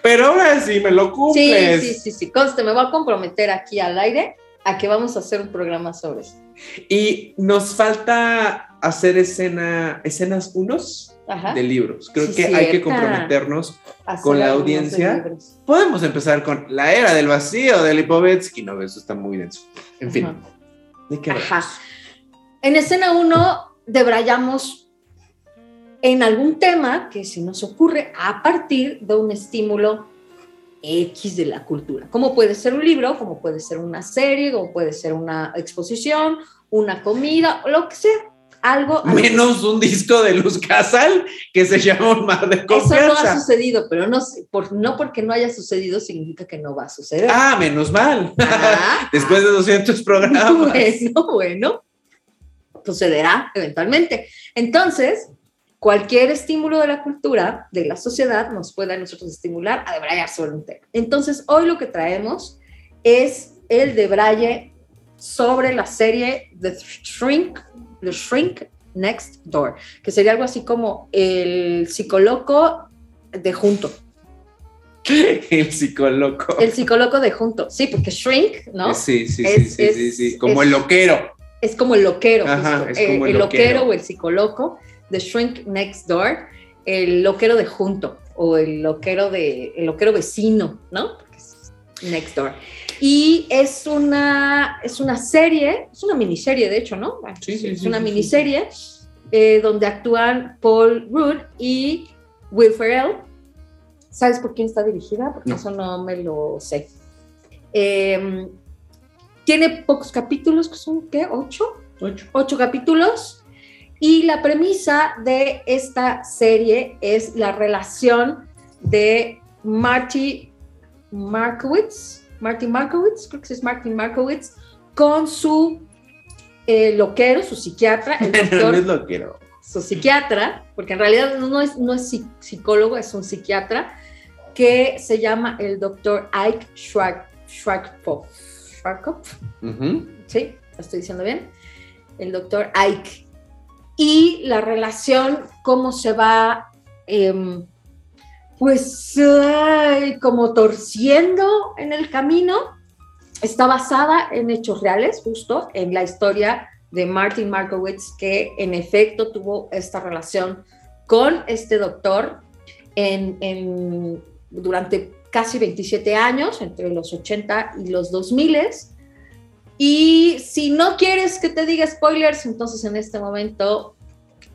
pero ahora sí me lo Sí, cumples. sí, sí, sí. Conste, me voy a comprometer aquí al aire a que vamos a hacer un programa sobre eso. Y nos falta hacer escena, escenas unos Ajá. de libros. Creo Sí, que hay que cierta. comprometernos. Hacer con la audiencia. Podemos empezar con La Era del Vacío de Lipovetsky. No, eso está muy denso. En fin, Ajá. ¿de qué Ajá. En escena 1 debrayamos en algún tema que se nos ocurre a partir de un estímulo X de la cultura. Como puede ser un libro, como puede ser una serie, como puede ser una exposición, una comida, lo que sea. Algo. que- Menos un disco de Luz Casal que se llama Un Mar de Eso no ha Confianza. sucedido, pero no, por, no porque no haya sucedido significa que no va a suceder. Ah, menos mal. Ah, *laughs* Después de 200 programas. *laughs* Bueno, bueno, sucederá eventualmente. Entonces, cualquier estímulo de la cultura, de la sociedad, nos puede a nosotros estimular a debrayar sobre un tema. Entonces, hoy lo que traemos es el debraye sobre la serie The Shrink, The Shrink Next Door, que sería algo así como el psicoloco de junto. *laughs* El psicólogo. El psicólogo de junto, sí, porque Shrink, ¿no? Sí, sí, sí, Es- sí, sí, es- sí. Como es- el loquero. es como el loquero, Ajá, justo. es Eh, como el el, loquero. loquero o el psicoloco, The Shrink Next Door, el loquero de junto o el loquero de el loquero vecino, ¿no? Porque es Next Door. Y es una es una serie, es una miniserie de hecho, ¿no? Sí, sí, es sí, una miniserie eh, donde actúan Paul Rudd y Will Ferrell. ¿Sabes por quién está dirigida? Porque No. eso no me lo sé. Eh, tiene pocos capítulos, que son, ¿qué? ¿Ocho? Ocho. ocho capítulos. Y la premisa de esta serie es la relación de Marty Markowitz, Marty Markowitz, creo que es Martin Markowitz, con su eh, loquero, su psiquiatra, el *laughs* No es doctor, loquero. su psiquiatra, porque en realidad no es, no es psi- psicólogo, es un psiquiatra, que se llama el doctor Ike Ujú. ¿sí? ¿Lo estoy diciendo bien? El doctor Ike. Y la relación, cómo se va, em, pues, como torciendo en el camino, está basada en hechos reales, justo en la historia de Martin Markowitz, que en efecto tuvo esta relación con este doctor durante casi 27 años, entre los 80 y los 2000. Y si no quieres que te diga spoilers, entonces en este momento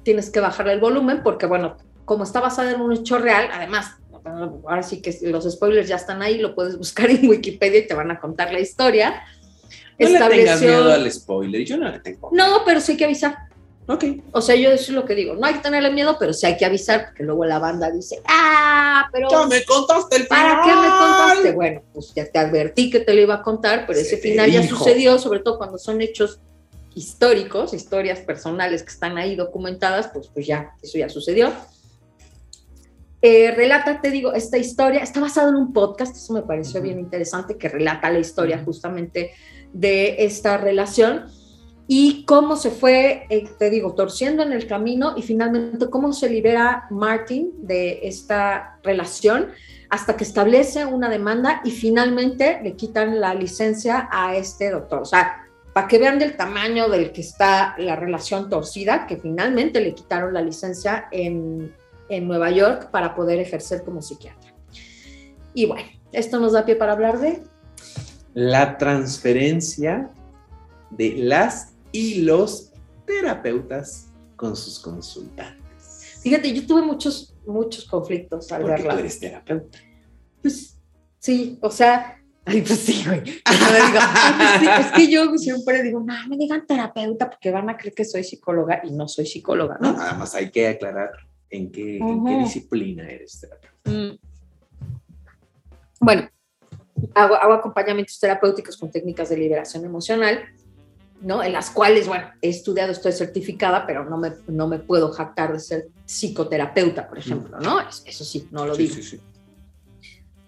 tienes que bajarle el volumen, porque bueno, como está basada en un hecho real, además, ahora sí que los spoilers ya están ahí, lo puedes buscar en Wikipedia y te van a contar la historia. No le tengas Estableció- miedo al spoiler. Yo no le tengo. No, pero sí hay que avisar. Ok. O sea, yo eso es lo que digo. No hay que tenerle miedo, pero sí hay que avisar, porque luego la banda dice, ah, pero Ya me contaste el ¿para final. qué me contaste? Bueno, pues ya te advertí que te lo iba a contar, pero Se ese final ya sucedió, sobre todo cuando son hechos históricos, historias personales que están ahí documentadas, pues, pues ya, eso ya sucedió. Eh, relata, te digo, esta historia, está basado en un podcast, eso me pareció Ujú. bien interesante, que relata la historia justamente de esta relación y cómo se fue, eh, te digo, torciendo en el camino y finalmente cómo se libera Martin de esta relación hasta que establece una demanda y finalmente le quitan la licencia a este doctor. O sea, para que vean del tamaño del que está la relación torcida, que finalmente le quitaron la licencia en, en Nueva York para poder ejercer como psiquiatra. Y bueno, esto nos da pie para hablar de la transferencia de las y los terapeutas con sus consultantes. Fíjate, yo tuve muchos, muchos conflictos al tú verla. eres terapeuta. Pues sí, o sea, ay, pues sí, güey. Digo, pues sí, es que yo siempre digo, no, me digan terapeuta porque van a creer que soy psicóloga y no soy psicóloga, No, nada más hay que aclarar en qué, en qué disciplina eres terapeuta. Mm. Bueno, hago, hago acompañamientos terapéuticos con técnicas de liberación emocional, ¿no? En las cuales, bueno, he estudiado, estoy certificada, pero no me, no me puedo jactar de ser psicoterapeuta, por ejemplo, ¿no? Es- Eso sí, no lo Sí, digo. sí, sí.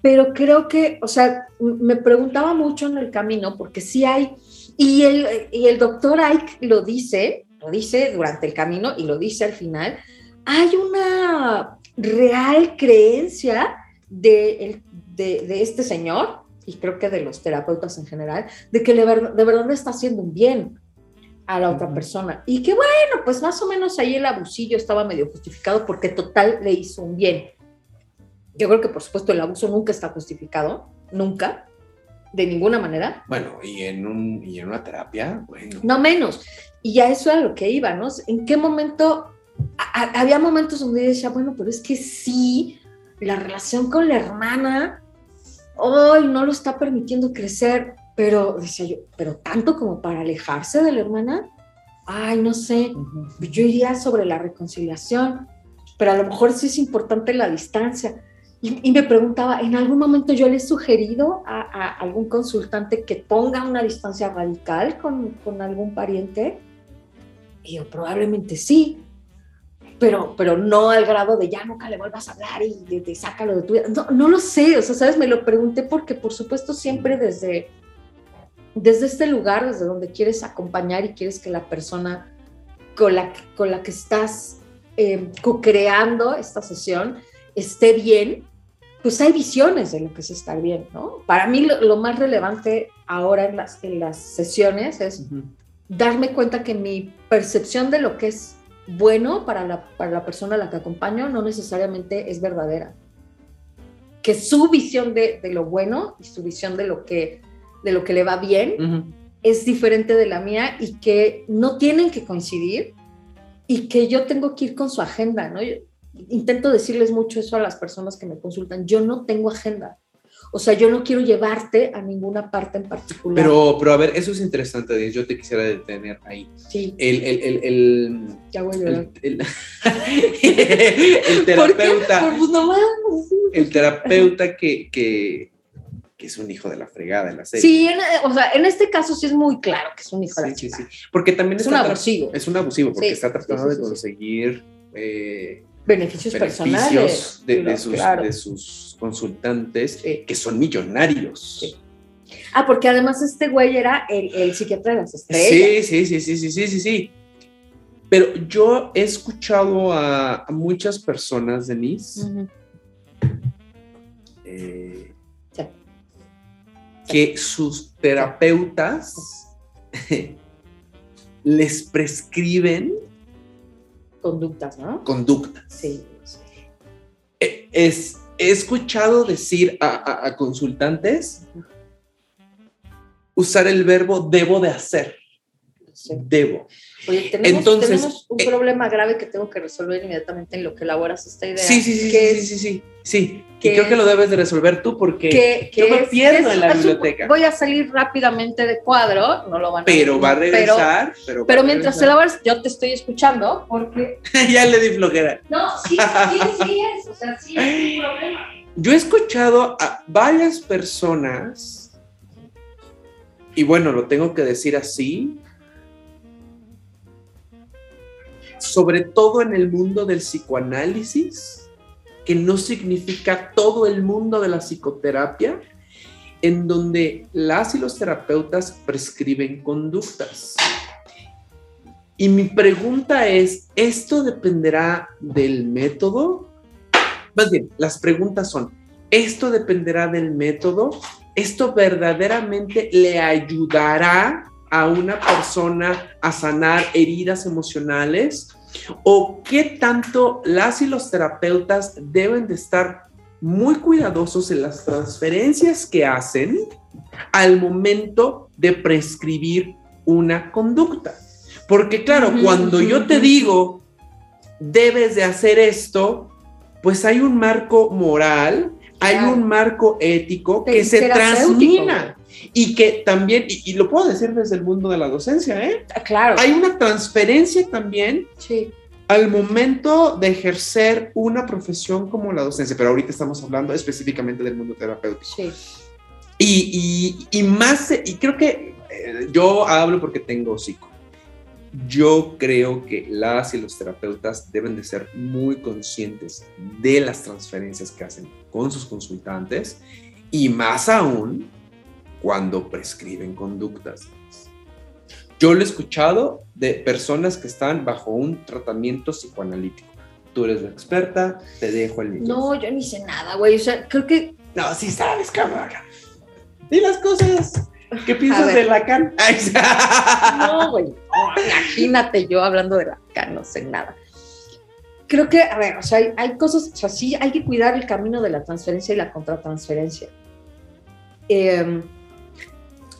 Pero creo que, o sea, me preguntaba mucho en el camino, porque sí hay, y el, y el doctor Ike lo dice, lo dice durante el camino y lo dice al final, hay una real creencia de, de, de este señor, y creo que de los terapeutas en general, de que de verdad le está haciendo un bien a la otra Ujú. persona. Y que bueno, pues más o menos ahí el abusillo estaba medio justificado porque total le hizo un bien. Yo creo que por supuesto el abuso nunca está justificado, nunca, de ninguna manera, Bueno, y en, un, y en una terapia, bueno. no menos. Y ya eso era lo que iba, ¿no? ¿En qué momento? a- a- había momentos donde yo decía, bueno, pero es que sí, la relación con la hermana, hoy no lo está permitiendo crecer, pero decía yo, pero tanto como para alejarse de la hermana, ay, no sé, Ujú. yo iría sobre la reconciliación, pero a lo mejor sí es importante la distancia. Y, y me preguntaba, ¿en algún momento yo le he sugerido a, a algún consultante que ponga una distancia radical con, con algún pariente? Y yo, probablemente sí, pero, pero no al grado de ya nunca le vuelvas a hablar y de, de sácalo de tu vida. No, no lo sé, o sea, ¿sabes? Me lo pregunté porque, por supuesto, siempre desde, desde este lugar, desde donde quieres acompañar y quieres que la persona con la, con la que estás eh, co-creando esta sesión esté bien, pues hay visiones de lo que es estar bien, ¿no? Para mí lo, lo más relevante ahora en las, en las sesiones es darme cuenta que mi percepción de lo que es bueno para la, para la persona a la que acompaño no necesariamente es verdadera. Que su visión de, de lo bueno y su visión de lo que, de lo que le va bien es diferente de la mía y que no tienen que coincidir y que yo tengo que ir con su agenda, ¿no? Yo intento decirles mucho eso a las personas que me consultan, yo no tengo agenda. O sea, yo no quiero llevarte a ninguna parte en particular. Pero, pero a ver, eso es interesante, yo te quisiera detener ahí. sí, El, el, el, el, ya voy a llorar. el, terapeuta, *laughs* ¿Por qué? Pues no mames, sí. el terapeuta que, que, que es un hijo de la fregada en la serie. Sí, en- o sea, en este caso sí es muy claro que es un hijo de la sí, sí, chica. sí. Porque también Es un abusivo. Es un abusivo porque está tratando de conseguir eh, Beneficios, personales. de, de sus, claro. de sus consultantes Sí. que son millonarios. Sí. Ah, porque además este güey era el, el psiquiatra de las estrellas. Sí, sí, sí, sí, sí, sí, sí. Pero yo he escuchado a, a muchas personas, Denise, eh, Sí. que sus terapeutas *laughs* les prescriben Conductas, ¿no? conductas. Sí. Eh, Es, he escuchado decir a, a- a consultantes usar el verbo debo de hacer. sí. Debo. Oye, tenemos, Entonces, tenemos un eh, problema grave que tengo que resolver inmediatamente en lo que elaboras esta idea. Sí, sí, sí, que sí, es- sí, sí, sí, sí. Y que- creo que lo debes de resolver tú porque... que, que Yo me es- pierdo en la es biblioteca. voy a salir rápidamente de cuadro, no lo van a pero va a pero- regresar. Pero, Pero, a mientras regresar. elaboras, yo te estoy escuchando porque. *laughs* ya le di flojera. No, sí, sí, sí es. O sea, sí es un *laughs* problema. Yo he escuchado a varias personas, y bueno, lo tengo que decir así, sobre todo en el mundo del psicoanálisis, que no significa todo el mundo de la psicoterapia, en donde las y los terapeutas prescriben conductas. Y mi pregunta es, ¿esto dependerá del método? Más bien, las preguntas son, ¿esto dependerá del método? ¿Esto verdaderamente le ayudará a una persona a sanar heridas emocionales? ¿O qué tanto las y los terapeutas deben de estar muy cuidadosos en las transferencias que hacen al momento de prescribir una conducta. Porque claro, cuando yo te digo, debes de hacer esto, pues hay un marco moral, hay un marco ético que se transmina y que también, y, y lo puedo decir desde el mundo de la docencia, ¿eh? Ah, Claro. hay una transferencia también Sí. al momento de ejercer una profesión como la docencia, pero ahorita estamos hablando específicamente del mundo terapéutico. Sí. Y, y, y más, y creo que eh, yo hablo porque tengo psico. Yo creo que las y los terapeutas deben de ser muy conscientes de las transferencias que hacen con sus consultantes y más aún cuando prescriben conductas. Yo lo he escuchado de personas que están bajo un tratamiento psicoanalítico. Tú eres la experta, te dejo el micrófono. No, yo ni sé nada, güey. O sea, creo que. No, sí sabes, cabrón. Di las cosas. ¿Qué piensas de Lacan? No, güey. no, imagínate yo hablando de la acá, no sé nada. Creo que, a ver, o sea, hay, hay cosas, o sea, sí hay que cuidar el camino de la transferencia y la contratransferencia. Eh,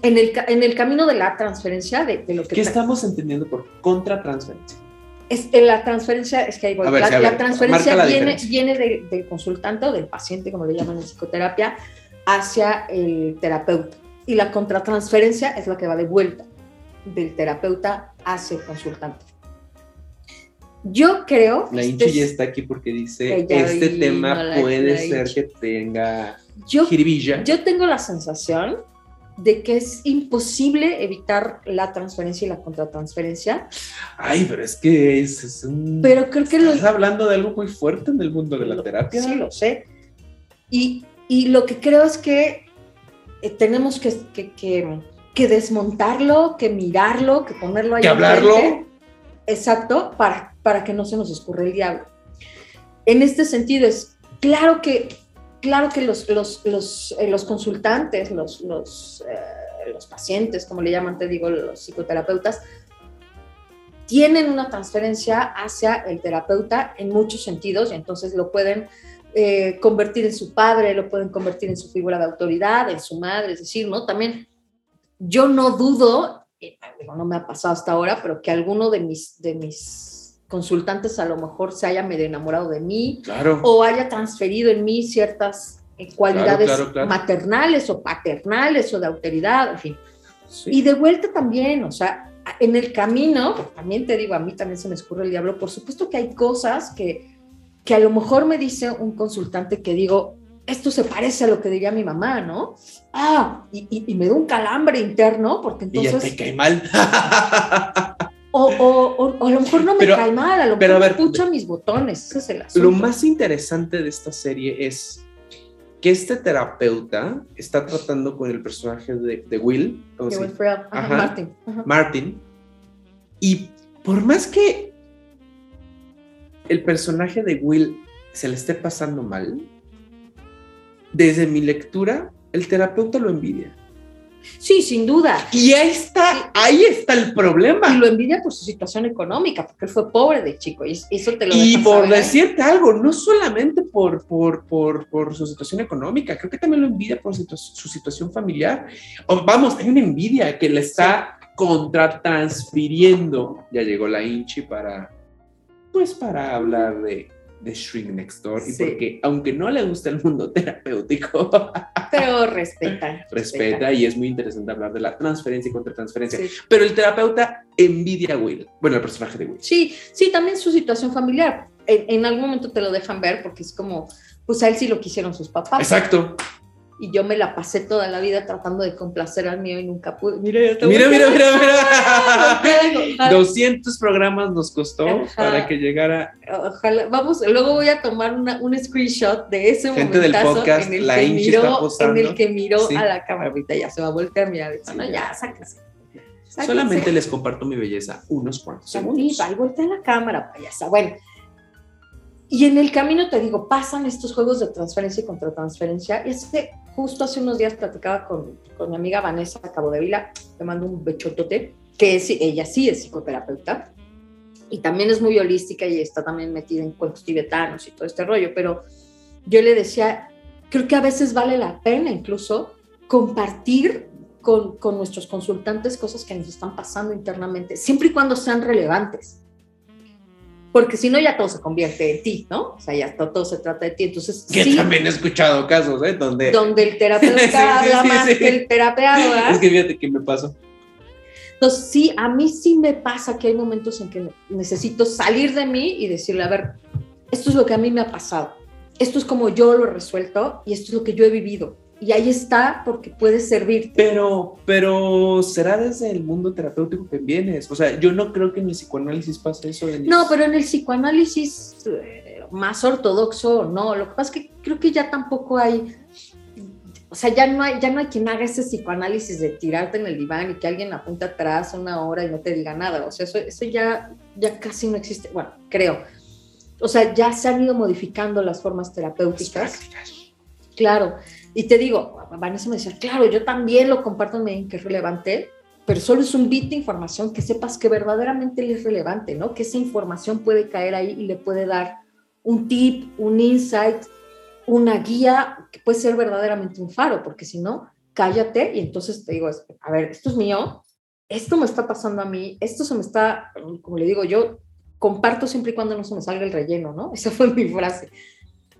en, el, en el camino de la transferencia, de, de lo que ¿Qué tra- estamos entendiendo por contratransferencia? es, en la transferencia, es que ahí voy. A ver, la, sí, a la transferencia la viene, viene de- del consultante o del paciente, como le llaman en psicoterapia, hacia el terapeuta. Y la contratransferencia es la que va de vuelta del terapeuta hacia el consultante. Yo creo. La este Inchi es- ya está aquí porque dice, este tema no la- puede la ser que tenga yo, jiribilla. yo tengo la sensación de que es imposible evitar la transferencia y la contratransferencia, Ay, pero es que es, es un... pero creo que lo, Estás hablando de algo muy fuerte en el mundo de la Lo- terapia. Sí, lo sé. Y, y lo que creo es que eh, tenemos que, que, que- que desmontarlo, que mirarlo, que ponerlo ahí. Que hablarlo. enfrente. Exacto, para, para que no se nos escurra el diablo. En este sentido, es claro que, claro que los, los, los, eh, los consultantes, los, los, eh, los pacientes, como le llaman, te digo, los psicoterapeutas, tienen una transferencia hacia el terapeuta en muchos sentidos y entonces lo pueden eh, convertir en su padre, lo pueden convertir en su figura de autoridad, en su madre, es decir, ¿no? También yo no dudo, no me ha pasado hasta ahora, pero que alguno de mis, de mis consultantes a lo mejor se haya medio enamorado de mí Claro. o haya transferido en mí ciertas eh, cualidades claro, claro. maternales o paternales o de autoridad, en fin. Sí. Y de vuelta también, o sea, en el camino, también te digo, a mí también se me escurre el diablo, por supuesto que hay cosas que, que a lo mejor me dice un consultante que digo, esto se parece a lo que diría mi mamá, ¿no? Ah, y, y- y me da un calambre interno, porque y ya entonces, te cae mal. *laughs* o, o- o- o a lo mejor no me Pero- cae mal, a lo pero mejor a ver, escucha mis botones, ese es el asunto. Lo más interesante de esta serie es que este terapeuta está tratando con el personaje de, de Will, ¿cómo Que se- Will Ferrell, ajá, Ajá. Martin. ajá. Martin, y por más que el personaje de Will se le esté pasando mal, desde mi lectura, el terapeuta lo envidia. Sí, sin duda. Y ahí está, ahí está el problema. Y lo envidia por su situación económica, porque él fue pobre de chico, y eso te lo Y por saber. decirte algo, no solamente por, por, por, por su situación económica, creo que también lo envidia por su situación familiar. O, vamos, hay una envidia que le está contratransfiriendo. Ya llegó la Inchi para, pues, para hablar de, de Shrink Next Door. Y Sí. porque, aunque no le gusta el mundo terapéutico, *laughs* Pero respeta. respeta y es muy interesante hablar de la transferencia y contratransferencia. Sí. Pero el terapeuta envidia a Will, bueno, el personaje de Will. Sí, sí, también su situación familiar. En, en algún momento te lo dejan ver porque es como, pues a él sí lo quisieron sus papás. Exacto. Y yo me la pasé toda la vida tratando de complacer al mío y nunca pude. Mira, Mira, mira, mira, volteando. mira. Ojalá- 200 programas nos costó Ajá. para que llegara Ojalá, vamos, luego voy a tomar una- un screenshot de ese Gente del momentazo podcast, en el la que miró, en el que miró Sí. a la cámara. Ahorita ya se va a voltear, mira, Sí, no, ya. sáquese. Solamente les comparto mi belleza unos cuantos segundos. Ahí voltea la cámara, payasa. Bueno, y en el camino te digo, pasan estos juegos de transferencia y contratransferencia. Y es que justo hace unos días platicaba con, con mi amiga Vanessa Cabo de Vila, le mando un bechotote, que es, ella sí es psicoterapeuta y también es muy holística y está también metida en cuentos tibetanos y todo este rollo, pero yo le decía, creo que a veces vale la pena incluso compartir con, con nuestros consultantes cosas que nos están pasando internamente, siempre y cuando sean relevantes porque si no ya todo se convierte en ti, ¿no? O sea, ya todo, todo se trata de ti. Entonces, Que sí, también he escuchado casos, ¿eh? Donde... donde el *laughs* terapeuta Sí, sí, habla más que el terapeado. Es que fíjate que me pasó. Entonces, sí, a mí sí me pasa que hay momentos en que necesito salir de mí y decirle, a ver, esto es lo que a mí me ha pasado, esto es como yo lo he resuelto y esto es lo que yo he vivido. Y ahí está porque puede servir. Pero, pero será desde el mundo terapéutico que vienes. O sea, yo no creo que en el psicoanálisis pase eso. No, pero en el psicoanálisis eh, más ortodoxo, no. Lo que pasa es que creo que ya tampoco hay, o sea, ya no hay, ya no hay quien haga ese psicoanálisis de tirarte en el diván y que alguien apunte atrás una hora y no te diga nada. O sea, eso, eso ya, ya casi no existe. Bueno, creo. O sea, ya se han ido modificando las formas terapéuticas. Claro. Y te digo, Vanessa me decía, claro, yo también lo comparto en medida que es relevante, pero solo es un bit de información que sepas que verdaderamente es relevante, ¿no? Que esa información puede caer ahí y le puede dar un tip, un insight, una guía que puede ser verdaderamente un faro, porque si no, cállate y entonces te digo, a ver, esto es mío, esto me está pasando a mí, esto se me está, como le digo yo, comparto siempre y cuando no se me salga el relleno, ¿no? *laughs* Esa fue mi frase.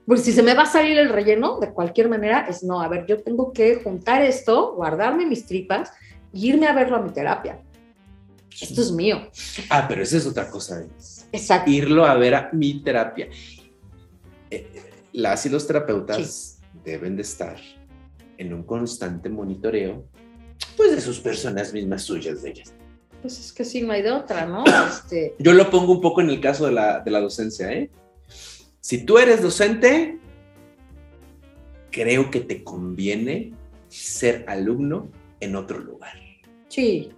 Porque si se me va a salir el relleno, de cualquier manera, es no, a ver, yo tengo que juntar esto, guardarme mis tripas y irme a verlo a mi terapia. Esto es mío. Ah, pero esa es otra cosa. Denise. Exacto. Irlo a ver a mi terapia. Eh, Las y los terapeutas deben de estar en un constante monitoreo, pues de sus personas mismas suyas de ellas. Pues es que sí, no hay de otra, ¿no? *coughs* Este, Yo lo pongo un poco en el caso de la, de la docencia, ¿eh? Si tú eres docente, creo que te conviene ser alumno en otro lugar. sí.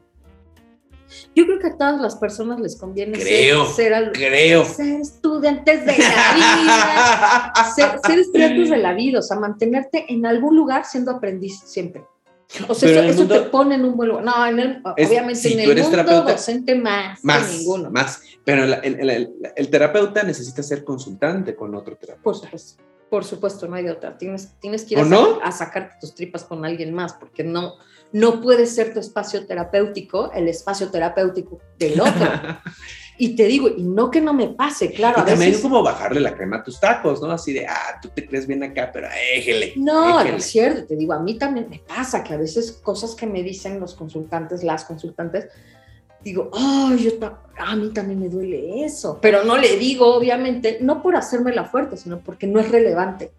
Yo creo que a todas las personas les conviene ser- Creo, ser, Creo. ser estudiantes de la vida. *laughs* ser, ser estudiantes de la vida, o sea, mantenerte en algún lugar siendo aprendiz siempre. O sea, Pero eso, eso te mundo- pone en un buen lugar. No, en el- Es- obviamente si en el eres mundo docente más, que Más, ninguno. más. Pero el, el- el- el terapeuta necesita ser consultante con otro terapeuta. Por supuesto, por supuesto, no hay otra. Tienes, tienes que ir ¿O a, no? a sacarte tus tripas con alguien más, porque no, no puede ser tu espacio terapéutico el espacio terapéutico del otro. *laughs* y te digo, y no que no me pase, claro, y a también veces... es como bajarle la crema a tus tacos, ¿no? Así de, ah, tú te crees bien acá, pero éjele. No, no éjele. es cierto, te digo, a mí también me pasa que a veces cosas que me dicen los consultantes, las consultantes, digo, ay, yo ta- a mí también me duele eso, pero no le digo, obviamente, no por hacerme la fuerte, sino porque no es relevante.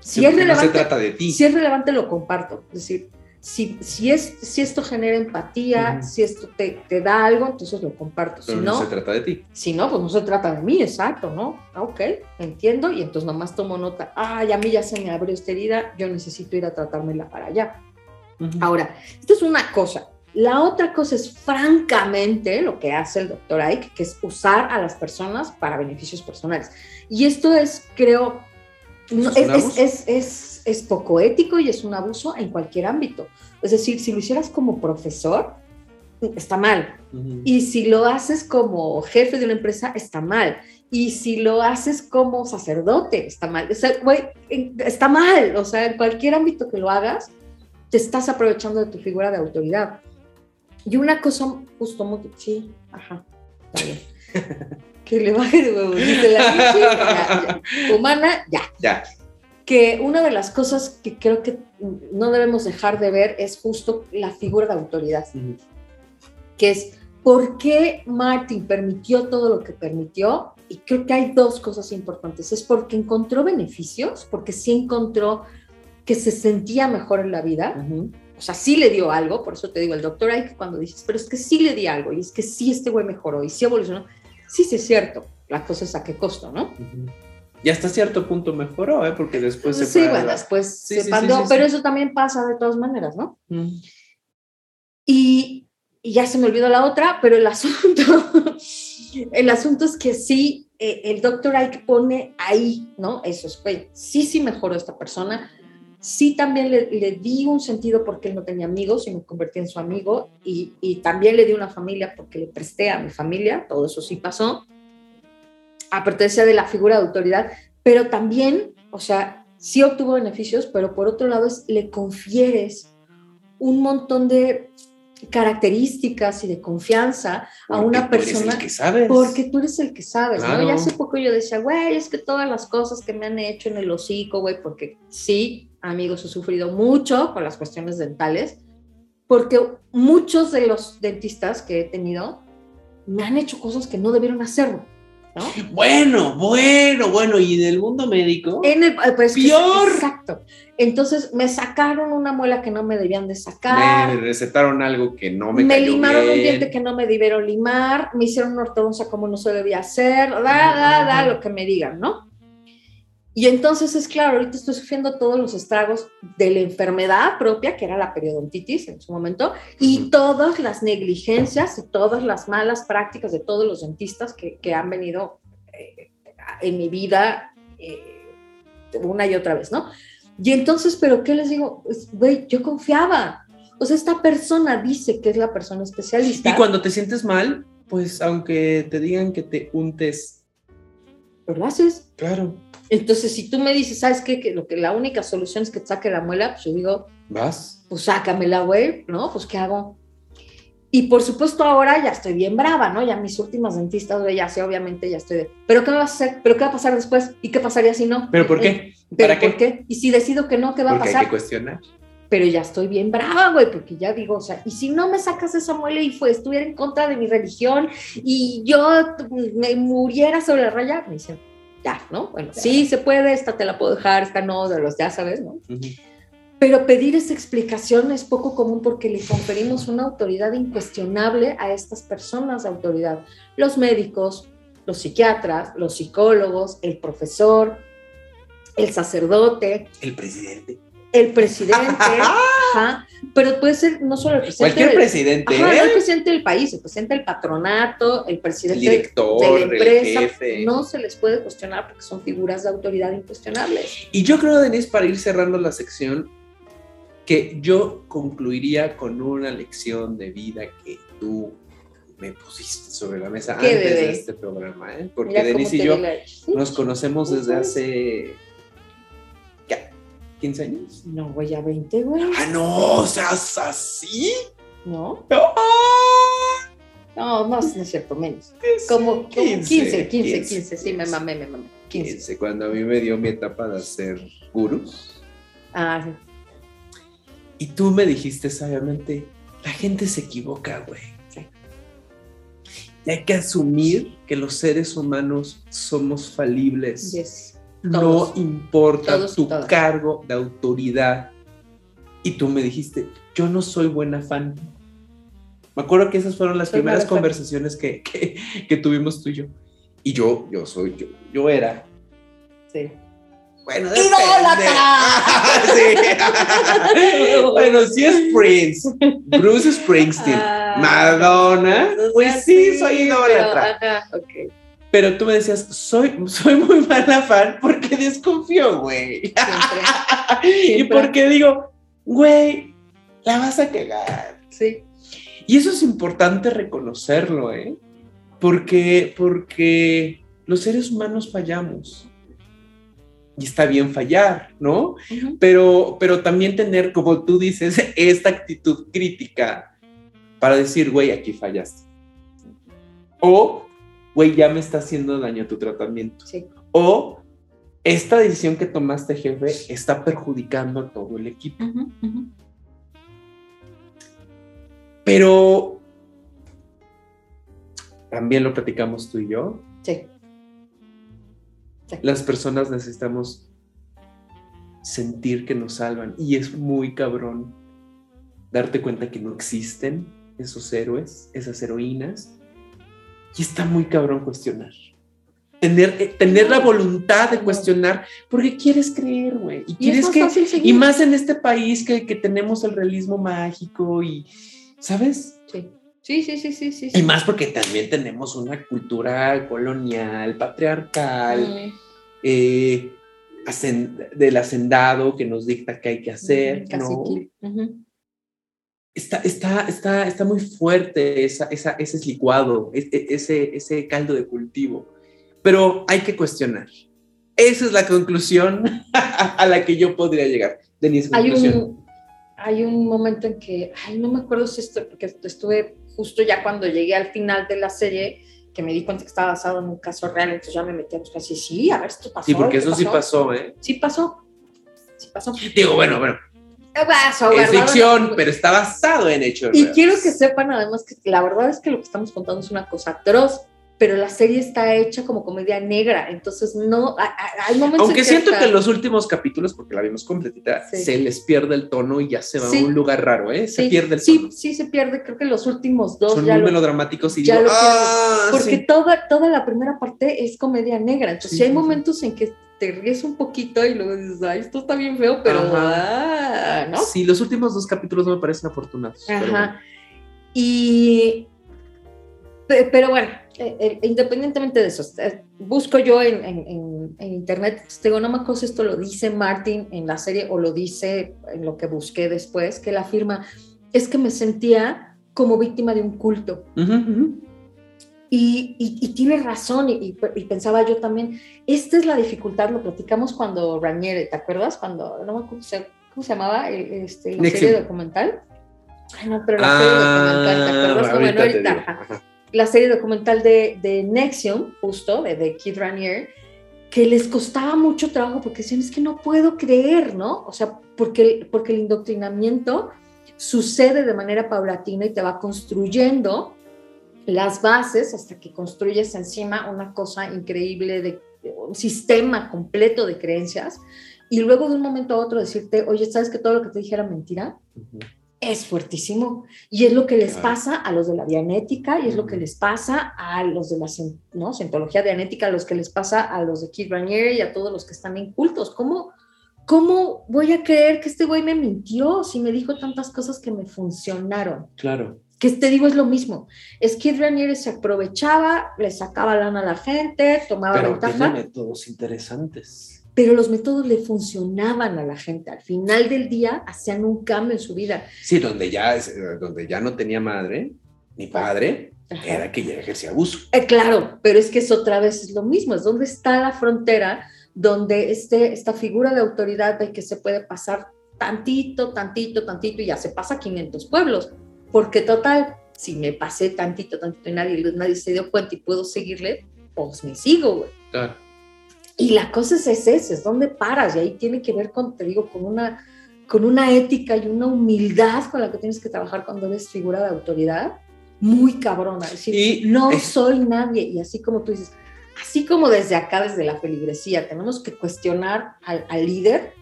Si Sí, es porque no relevante, se trata de ti. si es relevante lo comparto, es decir, si, si, es, si esto genera empatía, Ujú. si esto te, te da algo, entonces lo comparto, si pero no, no, se trata de ti. si no, pues no se trata de mí, exacto, ¿no? Ah, Ok, entiendo, y entonces nomás tomo nota, ay, a mí ya se me abrió esta herida, yo necesito ir a tratármela para allá. Ahora, esto es una cosa. La otra cosa es, francamente, lo que hace el doctor Ike, que es usar a las personas para beneficios personales. Y esto es, creo, no- ¿Es es, es, es, poco ético y es un abuso en cualquier ámbito. Es decir, si lo hicieras como profesor, está mal. Y si lo haces como jefe de una empresa, está mal. Y si lo haces como sacerdote, está mal. O sea, en- está mal. O sea, en cualquier ámbito que lo hagas, te estás aprovechando de tu figura de autoridad. Y una cosa justo muy... Sí, ajá, está bien. *laughs* que le baje de huevos. Dice la Michi, ya, ya. Humana, ya Ya. que una de las cosas que creo que no debemos dejar de ver es justo la figura de autoridad Ujú. que es por qué Martin permitió todo lo que permitió. Y creo que hay dos cosas importantes. Es porque encontró beneficios, porque sí encontró que se sentía mejor en la vida. Ujú. O sea, sí le dio algo. Por eso te digo, el doctor Ike, cuando dices, pero es que sí le di algo, y es que sí este güey mejoró, y sí evolucionó. Sí, sí es cierto. La cosa es a qué costo, ¿no? Ujú. Y hasta cierto punto mejoró, ¿eh? Porque después se sí, bueno, después Sí, se sí, sí. pero eso también pasa de todas maneras, ¿no? Y, y ya se me olvidó la otra, pero el asunto, *laughs* el asunto es que sí, eh, el doctor Ike pone ahí, ¿no? Eso es, güey, sí, sí mejoró esta persona, sí también le, le di un sentido porque él no tenía amigos y me convertí en su amigo, y, y también le di una familia porque le presté a mi familia, todo eso sí pasó, pertenencia de la figura de autoridad, pero también, o sea, sí obtuvo beneficios, pero por otro lado es, le confieres un montón de características y de confianza a una tú eres el persona que sabes. porque tú eres el que sabes, ¿no? Y hace poco yo decía, güey, es que todas las cosas que me han hecho en el hocico, güey, porque sí, amigos, he sufrido mucho con las cuestiones dentales, porque muchos de los dentistas que he tenido me han hecho cosas que no debieron hacerlo, ¿no? Bueno, bueno, bueno, y en el mundo médico. En el, eh, pues, que- ¡Peor! exacto. Entonces me sacaron una muela que no me debían de sacar. Me recetaron algo que no me, me, cayó limaron un bien. diente que no me debieron limar, me hicieron una ortodoncia como no se debía hacer, da, da, da, lo que me digan, ¿no? Y entonces es claro, ahorita estoy sufriendo todos los estragos de la enfermedad propia, que era la periodontitis en su momento, y todas las negligencias y todas las malas prácticas de todos los dentistas que, que han venido eh, en mi vida eh, una y otra vez, ¿no? Y entonces, ¿pero qué les digo? Pues, Güey, yo confiaba. O sea, esta persona dice que es la persona especialista. Y cuando te sientes mal, pues aunque te digan que te untes, lo haces. claro, Entonces, si tú me dices, ¿sabes qué? Que, lo que la única solución es que te saque la muela, pues yo digo, vas. pues sácamela, güey, ¿no? Pues ¿qué hago? Y por supuesto ahora ya estoy bien brava, ¿no? Ya mis últimas dentistas, güey, ya sé, obviamente ya estoy de, ¿pero qué me vas a hacer? ¿Pero qué va a pasar después? ¿Y qué pasaría si no? ¿Pero por Eh, qué? ¿Pero ¿Para qué? por qué? Y si decido que no, ¿qué va Porque a hay pasar? que cuestionar. pero ya estoy bien brava, güey, porque ya digo, o sea, y si no me sacas esa muela y fue, estuviera en contra de mi religión y yo me muriera sobre la raya, me dicen, ya, ¿no? Bueno, sí se puede, esta te la puedo dejar, esta no, de los ya sabes, ¿no? Pero pedir esa explicación es poco común porque le conferimos una autoridad incuestionable a estas personas de autoridad, los médicos, los psiquiatras, los psicólogos, el profesor, el sacerdote, El presidente. El presidente, *laughs* ajá, pero puede ser no solo el presidente. Cualquier del- presidente, ajá, no el ¿eh? presidente del país, el presidente del patronato, el el presidente director, de la el empresa, jefe. no se les puede cuestionar porque son figuras de autoridad incuestionables. Y yo creo, Denise, para ir cerrando la sección, que yo concluiría con una lección de vida que tú me pusiste sobre la mesa ¿Qué, antes de este programa, ¿eh? Porque Mira Denise y yo vi la- ¿Sí? nos conocemos desde Ujú. hace. ¿Qué? ¿15 años? No, güey, ya 20, güey. Ah, no, o sea, así. ¿No? No. No, más, no es cierto, menos. Como, como 15, 15, 15, 15, sí, me mamé, me mamé. 15. 15, cuando a mí me dio mi etapa de hacer gurús. Ah, sí. Y tú me dijiste sabiamente, la gente se equivoca, güey. Sí. Y hay que asumir que los seres humanos somos falibles. yes. No todos. importa Todos y tu todas. cargo de autoridad. Y tú me dijiste, yo no soy buena fan. Me acuerdo que esas fueron las Soy primeras conversaciones que, que, que tuvimos tú y yo. Y yo, yo soy, yo, yo era. Sí. Bueno, *laughs* sí. *laughs* bueno, sí es Prince, Bruce Springsteen, Ah, Madonna, pues sí, soy idólatra. ajá, ok. Pero tú me decías, soy, soy muy mala fan porque desconfío, güey. *laughs* Y porque digo, güey, la vas a cagar. Sí. Y eso es importante reconocerlo, ¿eh? Porque, porque los seres humanos fallamos. Y está bien fallar, ¿no? Ujú. Pero, pero también tener, como tú dices, *laughs* esta actitud crítica para decir, güey, aquí fallaste. O, güey, ya me está haciendo daño tu tratamiento. Sí. O, esta decisión que tomaste, jefe, está perjudicando a todo el equipo. Pero también lo platicamos tú y yo. Sí. Las personas necesitamos sentir que nos salvan. Y es muy cabrón darte cuenta que no existen esos héroes, esas heroínas. Y está muy cabrón cuestionar. Tener, eh, tener la voluntad de cuestionar, porque quieres creer, güey. Y Y es quieres más que, y más en este país que, que tenemos el realismo mágico y, ¿sabes? Sí. Sí, sí, sí, sí, sí. Y más porque también tenemos una cultura colonial, patriarcal, Mm, eh, del hacendado que nos dicta qué hay que hacer, mm, ¿no? cacique. Ujú. Está, está, está, está muy fuerte esa, esa- ese licuado, e- e- ese, ese caldo de cultivo. Pero hay que cuestionar. Esa es la conclusión *laughs* a la que yo podría llegar. Denise, Hay un, hay un momento en que, ay, no me acuerdo si esto, porque estuve justo ya cuando llegué al final de la serie, que me di cuenta que estaba basado en un caso real, entonces ya me metí a buscar así, sí, a ver, esto pasó. Sí, porque ¿esto eso sí pasó, ¿eh? Sí pasó. Sí pasó. Digo, bueno, bueno, Pasó, es ficción, pero está basado en hechos Y reales. quiero que sepan además que la verdad es que lo que estamos contando es una cosa atroz, pero la serie está hecha como comedia negra, entonces no, hay momentos Aunque en siento que en los últimos capítulos, porque la vimos completita, Sí. se les pierde el tono y ya se va Sí. a un lugar raro, ¿eh? Se sí, pierde el sí, tono. sí se pierde, creo que los últimos dos Son ya muy lo, melodramáticos y ya digo, lo ¡ah! porque sí". toda, toda la primera parte es comedia negra, entonces Sí, sí, hay sí, sí. momentos en que te ríes un poquito y luego dices, ay, esto está bien feo, pero, Ajá. ah, ¿no? Sí, los últimos dos capítulos no me parecen afortunados. pero bueno. Ajá. Y, pe- pero bueno, eh, eh, independientemente de eso, busco yo en, en- en- internet, te digo, no me acuerdo si esto lo dice Martin en la serie o lo dice en lo que busqué después, que él afirma, es que me sentía como víctima de un culto. Ujú, ujú. Y, y- y tiene razón, y, y- pensaba yo también, esta es la dificultad, lo platicamos cuando Raniere, ¿te acuerdas? Cuando, no me acuerdo, ¿cómo se llamaba? El- Este, la serie documental. Ay, no, pero la serie documental, ¿te acuerdas? Ah, Bueno, ahorita ajá. La serie documental de, de Nexium, justo, de, de Kid Raniere, que les costaba mucho trabajo porque decían, es que no puedo creer, ¿no? O sea, porque, porque el indoctrinamiento sucede de manera paulatina y te va construyendo las bases hasta que construyes encima una cosa increíble de un sistema completo de creencias y luego de un momento a otro decirte, oye, ¿sabes que todo lo que te dije era mentira? Ujú. Es fuertísimo. Y es lo que les Claro. pasa a los de la dianética y es lo que les pasa a los de la ¿no? cientología dianética, a los que les pasa a los de Keith Raniere y a todos los que están en cultos. ¿Cómo, ¿Cómo voy a creer que este güey me mintió si me dijo tantas cosas que me funcionaron? Claro. Que te digo es lo mismo. Es que Raniere se aprovechaba, le sacaba lana a la gente, tomaba Pero ventaja, métodos interesantes. pero los métodos le funcionaban a la gente. Al final del día hacían un cambio en su vida. Sí, donde ya, eh, donde ya no tenía madre ni padre, Ajá. era que ya ejercía abuso. Eh, claro, pero es que es otra vez es lo mismo, es donde está la frontera donde este, esta figura de autoridad del que se puede pasar tantito, tantito, tantito y ya se pasa a 500 pueblos, porque total, si me pasé tantito, tantito y nadie, nadie se dio cuenta y puedo seguirle, pues me sigo, güey. Claro. Y la cosa es esa, es donde paras y ahí tiene que ver con, te digo, con una, con una ética y una humildad con la que tienes que trabajar cuando eres figura de autoridad, muy cabrona. Es decir, Y no es- soy nadie. Y así como tú dices, así como desde acá, desde la feligresía, tenemos que cuestionar al, al líder,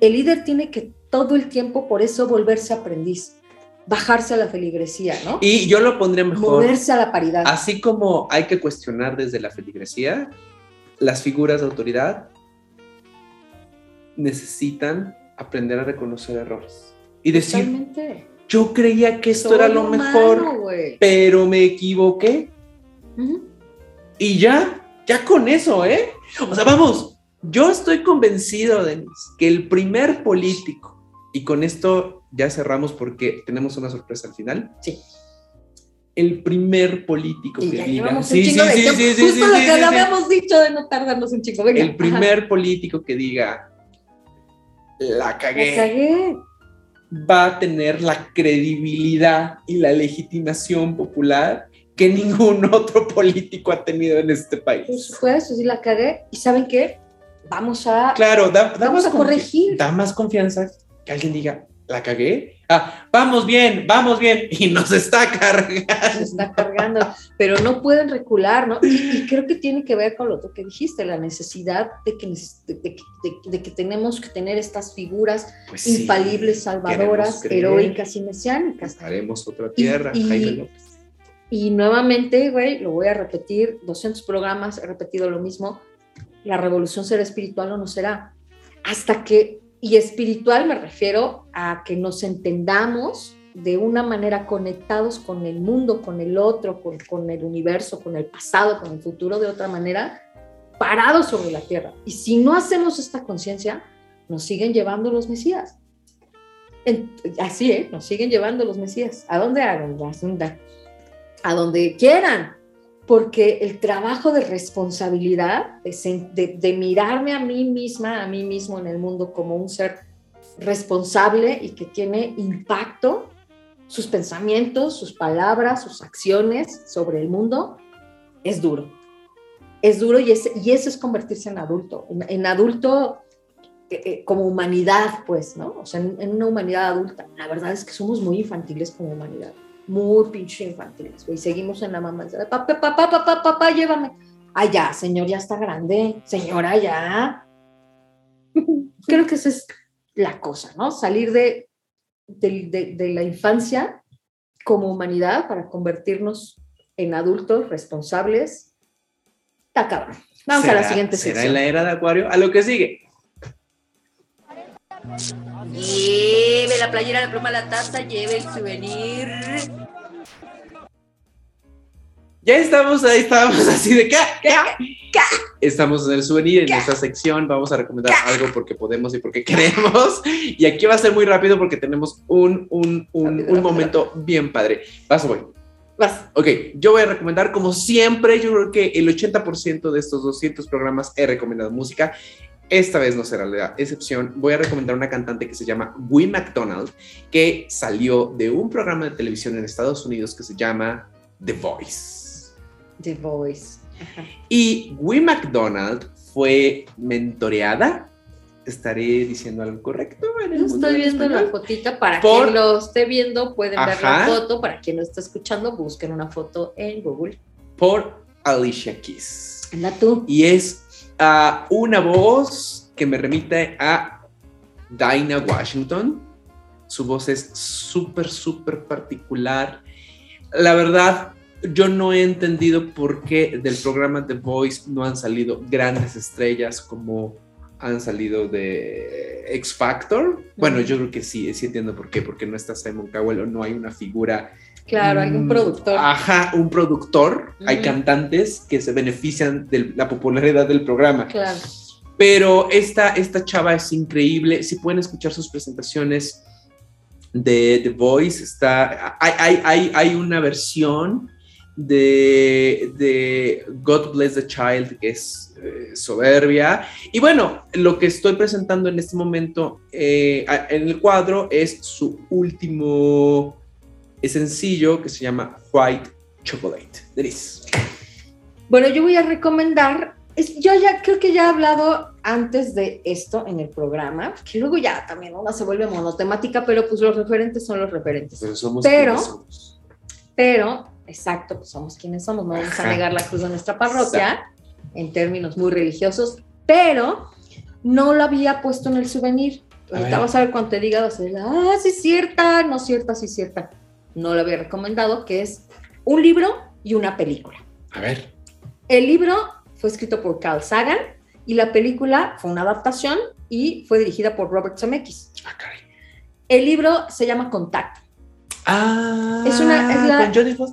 el líder tiene que todo el tiempo, por eso, volverse aprendiz, bajarse a la feligresía, ¿no? Y yo lo pondría mejor. Moverse a la paridad. Así como hay que cuestionar desde la feligresía, las figuras de autoridad necesitan aprender a reconocer errores. Y decir, Totalmente. yo creía que esto Soy era lo humano, mejor, pero me equivoqué. Y ya, ya con eso, ¿eh? O sea, vamos, yo estoy convencido, Denis, que el primer político, y con esto ya cerramos porque tenemos una sorpresa al final. Sí. El primer político Y que diga. un chingo de tiempo. Justo lo que habíamos dicho de no tardarnos un chico. Venga, El ajá. primer político que diga, la La cagué, cagué. va a tener la credibilidad y la legitimación popular que ningún *laughs* otro político ha tenido en este país. supuesto, sí la cagué. ¿Y saben qué? Vamos a... Claro, da, da Vamos a corregir. Da más confianza que alguien diga, la cagué. Ah, vamos bien, vamos bien. Y nos está cargando. está cargando, pero no pueden recular, ¿no? Y, y creo que tiene que ver con lo que dijiste, la necesidad de que, de, de- de- que tenemos que tener estas figuras Pues sí, infalibles, salvadoras, creer. heroicas y mesiánicas. Haremos otra Y- tierra, y- Jaime López. Y nuevamente, güey, lo voy a repetir, 200 programas, he repetido lo mismo, la revolución será espiritual o no será. Hasta que, y espiritual me refiero a que nos entendamos de una manera conectados con el mundo, con el otro, con, con el universo, con el pasado, con el futuro, de otra manera, parados sobre la tierra. Y si no hacemos esta conciencia, nos siguen llevando los mesías. Así, ¿eh? Nos siguen llevando los mesías. ¿A dónde? A a donde quieran. Porque el trabajo de responsabilidad, de, mirarme a mí misma, a mí mismo en el mundo como un ser responsable y que tiene impacto, sus pensamientos, sus palabras, sus acciones sobre el mundo, es duro. Es duro y eso es convertirse en adulto, en, adulto eh, eh, como humanidad, pues, ¿no? O sea, en, una humanidad adulta. La verdad es que somos muy infantiles como humanidad, muy pinche infantiles, y seguimos en la mamá, papá, papá, papá, papá, llévame. Ay, ya, señor, ya está grande, señora, ya. *laughs* Creo que esa es la cosa, ¿no? Salir de, de, de, la infancia como humanidad para convertirnos en adultos responsables. Está cabrón. Vamos a la siguiente ¿será en la era de Acuario? A lo que sigue. Lleve la playera, la pluma, la taza, lleve el souvenir. Ya estamos ahí, estábamos *laughs* así de ¿qué? ¿Qué? Estamos en el souvenir, en esta sección. Vamos a recomendar algo porque podemos y porque *laughs* queremos. Y aquí va a ser muy rápido porque tenemos un, un, un, momento bien padre. Vas, voy. Vas. Ok, yo voy a recomendar, como siempre, yo creo que el 80% de estos 200 programas he recomendado música. Esta vez no será la excepción. Voy a recomendar una cantante que se llama Wee McDonald, que salió de un programa de televisión en Estados Unidos que se llama The Voice. The Voice. Y Wee McDonald fue mentoreada. ¿Estaré diciendo algo correcto? Estoy viendo la fotita para quien lo esté viendo, pueden ver la foto. Para quien lo está escuchando, busquen una foto en Google. Por Alicia Keys. Anda tú. Y es uh, una voz que me remite a Dinah Washington. Su voz es súper, súper particular. La verdad, yo no he entendido por qué del programa The Voice no han salido grandes estrellas como han salido de X Factor. Bueno, yo creo que sí, sí entiendo por qué, porque no está Simon Cowell o no hay una figura. Claro, hay un mm, productor. Ajá, un productor. Hay cantantes que se benefician de la popularidad del programa. Claro. Pero esta, esta chava es increíble. Si pueden escuchar sus presentaciones de The Voice, está, hay, hay, hay, hay una versión de, God Bless the Child, que es eh, soberbia. Y bueno, lo que estoy presentando en este momento eh, en el cuadro es su último sencillo que se llama White Chocolate. Denise. Bueno, yo voy a recomendar, yo ya creo que ya he hablado antes de esto en el programa, que luego ya también una se vuelve monotemática, pero pues los referentes son los referentes. Pero somos pero, pero exacto, pues somos quienes somos, no vamos a negar la cruz de nuestra parroquia en términos muy religiosos, pero no lo había puesto en el souvenir. Ahorita vas a ver cuando te diga, vas a decir, ah, sí cierta, no cierta, sí cierta. No lo había recomendado, que es un libro y una película. A ver. El libro fue escrito por Carl Sagan y la película fue una adaptación y fue dirigida por Robert Zemeckis. Ah, El libro se llama Contacto Ah, es una,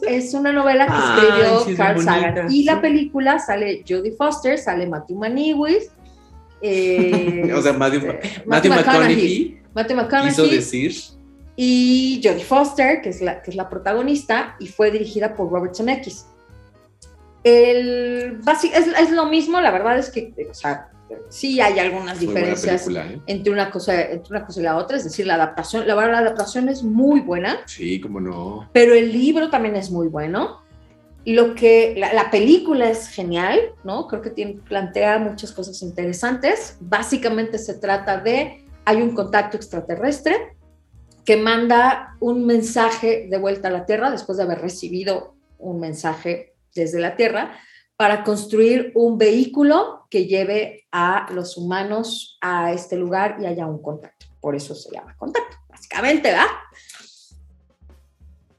es, una novela que escribió Carl Sagan. Y la película sale Jodie Foster, sale Matthew Maniwis. Eh, *laughs* o sea, Matthew, este, Matthew, McConaughey. Matthew McConaughey. Quiso decir. Y Jodie Foster, que es, la, que es la protagonista, y fue dirigida por Robert Zemeckis. El, es, es, lo mismo, la verdad es que, o sea, sí hay algunas diferencias ¿eh? entre, una cosa, entre una cosa y la otra, es decir, la adaptación, la la adaptación es muy buena. Sí, cómo no. Pero el libro también es muy bueno. Lo que la, película es genial, ¿no? Creo que tiene, plantea muchas cosas interesantes. Básicamente se trata de hay un contacto extraterrestre que manda un mensaje de vuelta a la Tierra después de haber recibido un mensaje desde la Tierra para construir un vehículo que lleve a los humanos a este lugar y haya un contacto. Por eso se llama contacto, básicamente, ¿verdad?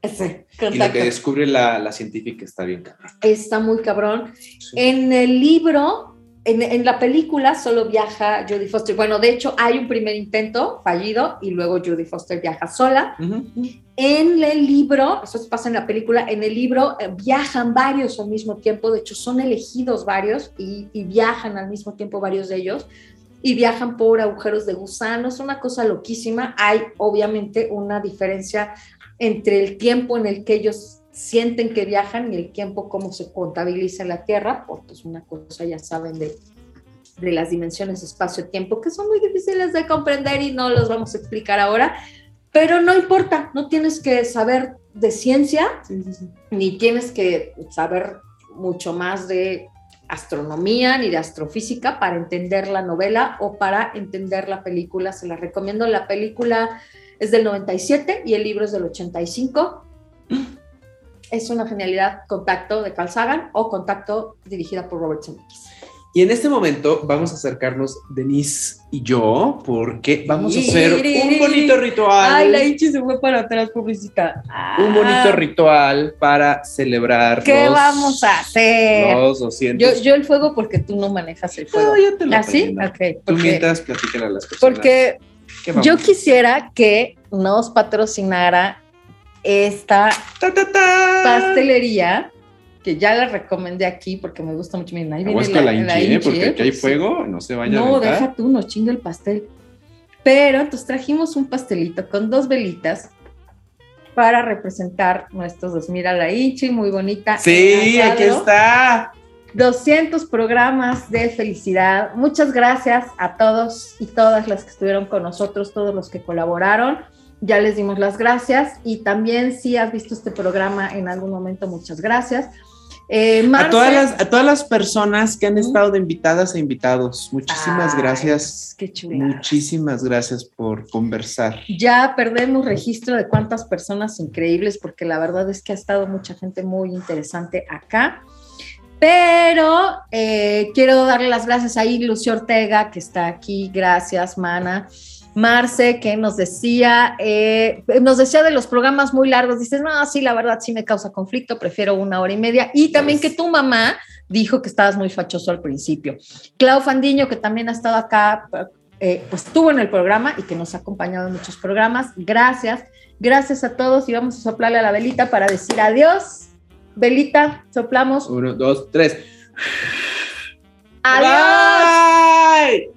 Ese, y lo que descubre la, científica está bien cabrón. Está muy cabrón. En el libro en, la película solo viaja Jodie Foster. Bueno, de hecho, hay un primer intento fallido y luego Jodie Foster viaja sola. En el libro, eso pasa en la película, en el libro eh, viajan varios al mismo tiempo. De hecho, son elegidos varios y, y viajan al mismo tiempo varios de ellos y viajan por agujeros de gusano. Es una cosa loquísima. Hay obviamente una diferencia entre el tiempo en el que ellos sienten que viajan y el tiempo cómo se contabiliza en la Tierra, porque es una cosa, ya saben, de de las dimensiones espacio-tiempo, que son muy difíciles de comprender y no los vamos a explicar ahora, pero no importa, no tienes que saber de ciencia, ni tienes que saber mucho más de astronomía ni de astrofísica para entender la novela o para entender la película. Se la recomiendo. La película es del 97 y el libro es del 85. Es una genialidad, Contacto de Carl Sagan o Contacto dirigida por Robert Zemeckis. Y en este momento vamos a acercarnos Denise y yo porque vamos a hacer un bonito ritual. Ay, la Ichi se fue para atrás, pobrecita. Un bonito ritual para celebrar. ¿Qué los- vamos a hacer? Los 200. Yo, yo el fuego porque tú no manejas el fuego. No, yo te lo ¿Ah, sí? prendo. Ok. Tú Porque, mientras platícale a las personas. porque yo quisiera que nos patrocinara esta Ta, ta, ta. pastelería que ya la recomendé aquí porque me gusta mucho. Miren, ahí viene la hinchi, porque aquí hay Sí. fuego, no se vaya a No, deja tú, nos chinga el pastel. Pero entonces trajimos un pastelito con dos velitas para representar nuestros dos. Mira la Inchi, muy bonita. Sí, aquí está. 200 programas de felicidad. Muchas gracias a todos y todas las que estuvieron con nosotros, todos los que colaboraron. Ya les dimos las gracias y también si has visto este programa en algún momento, muchas gracias. Eh, A todas, las, a todas las personas que han estado de invitadas e invitados, muchísimas Ay, gracias. Qué. Muchísimas gracias por conversar. Ya perdemos registro de cuántas personas increíbles, porque la verdad es que ha estado mucha gente muy interesante acá. Pero eh, quiero darle las gracias a Lucio Ortega, que está aquí. Gracias, Mana. Marce, que nos decía, eh, nos decía de los programas muy largos. Dices, no, sí, la verdad sí me causa conflicto, prefiero una hora y media. Y también que tu mamá dijo que estabas muy fachoso al principio. Clau Fandiño, que también ha estado acá, eh, pues estuvo en el programa y que nos ha acompañado en muchos programas. Gracias, gracias a todos y vamos a soplarle a la velita para decir adiós. Velita, soplamos. Uno, dos, tres. Adiós. Bye.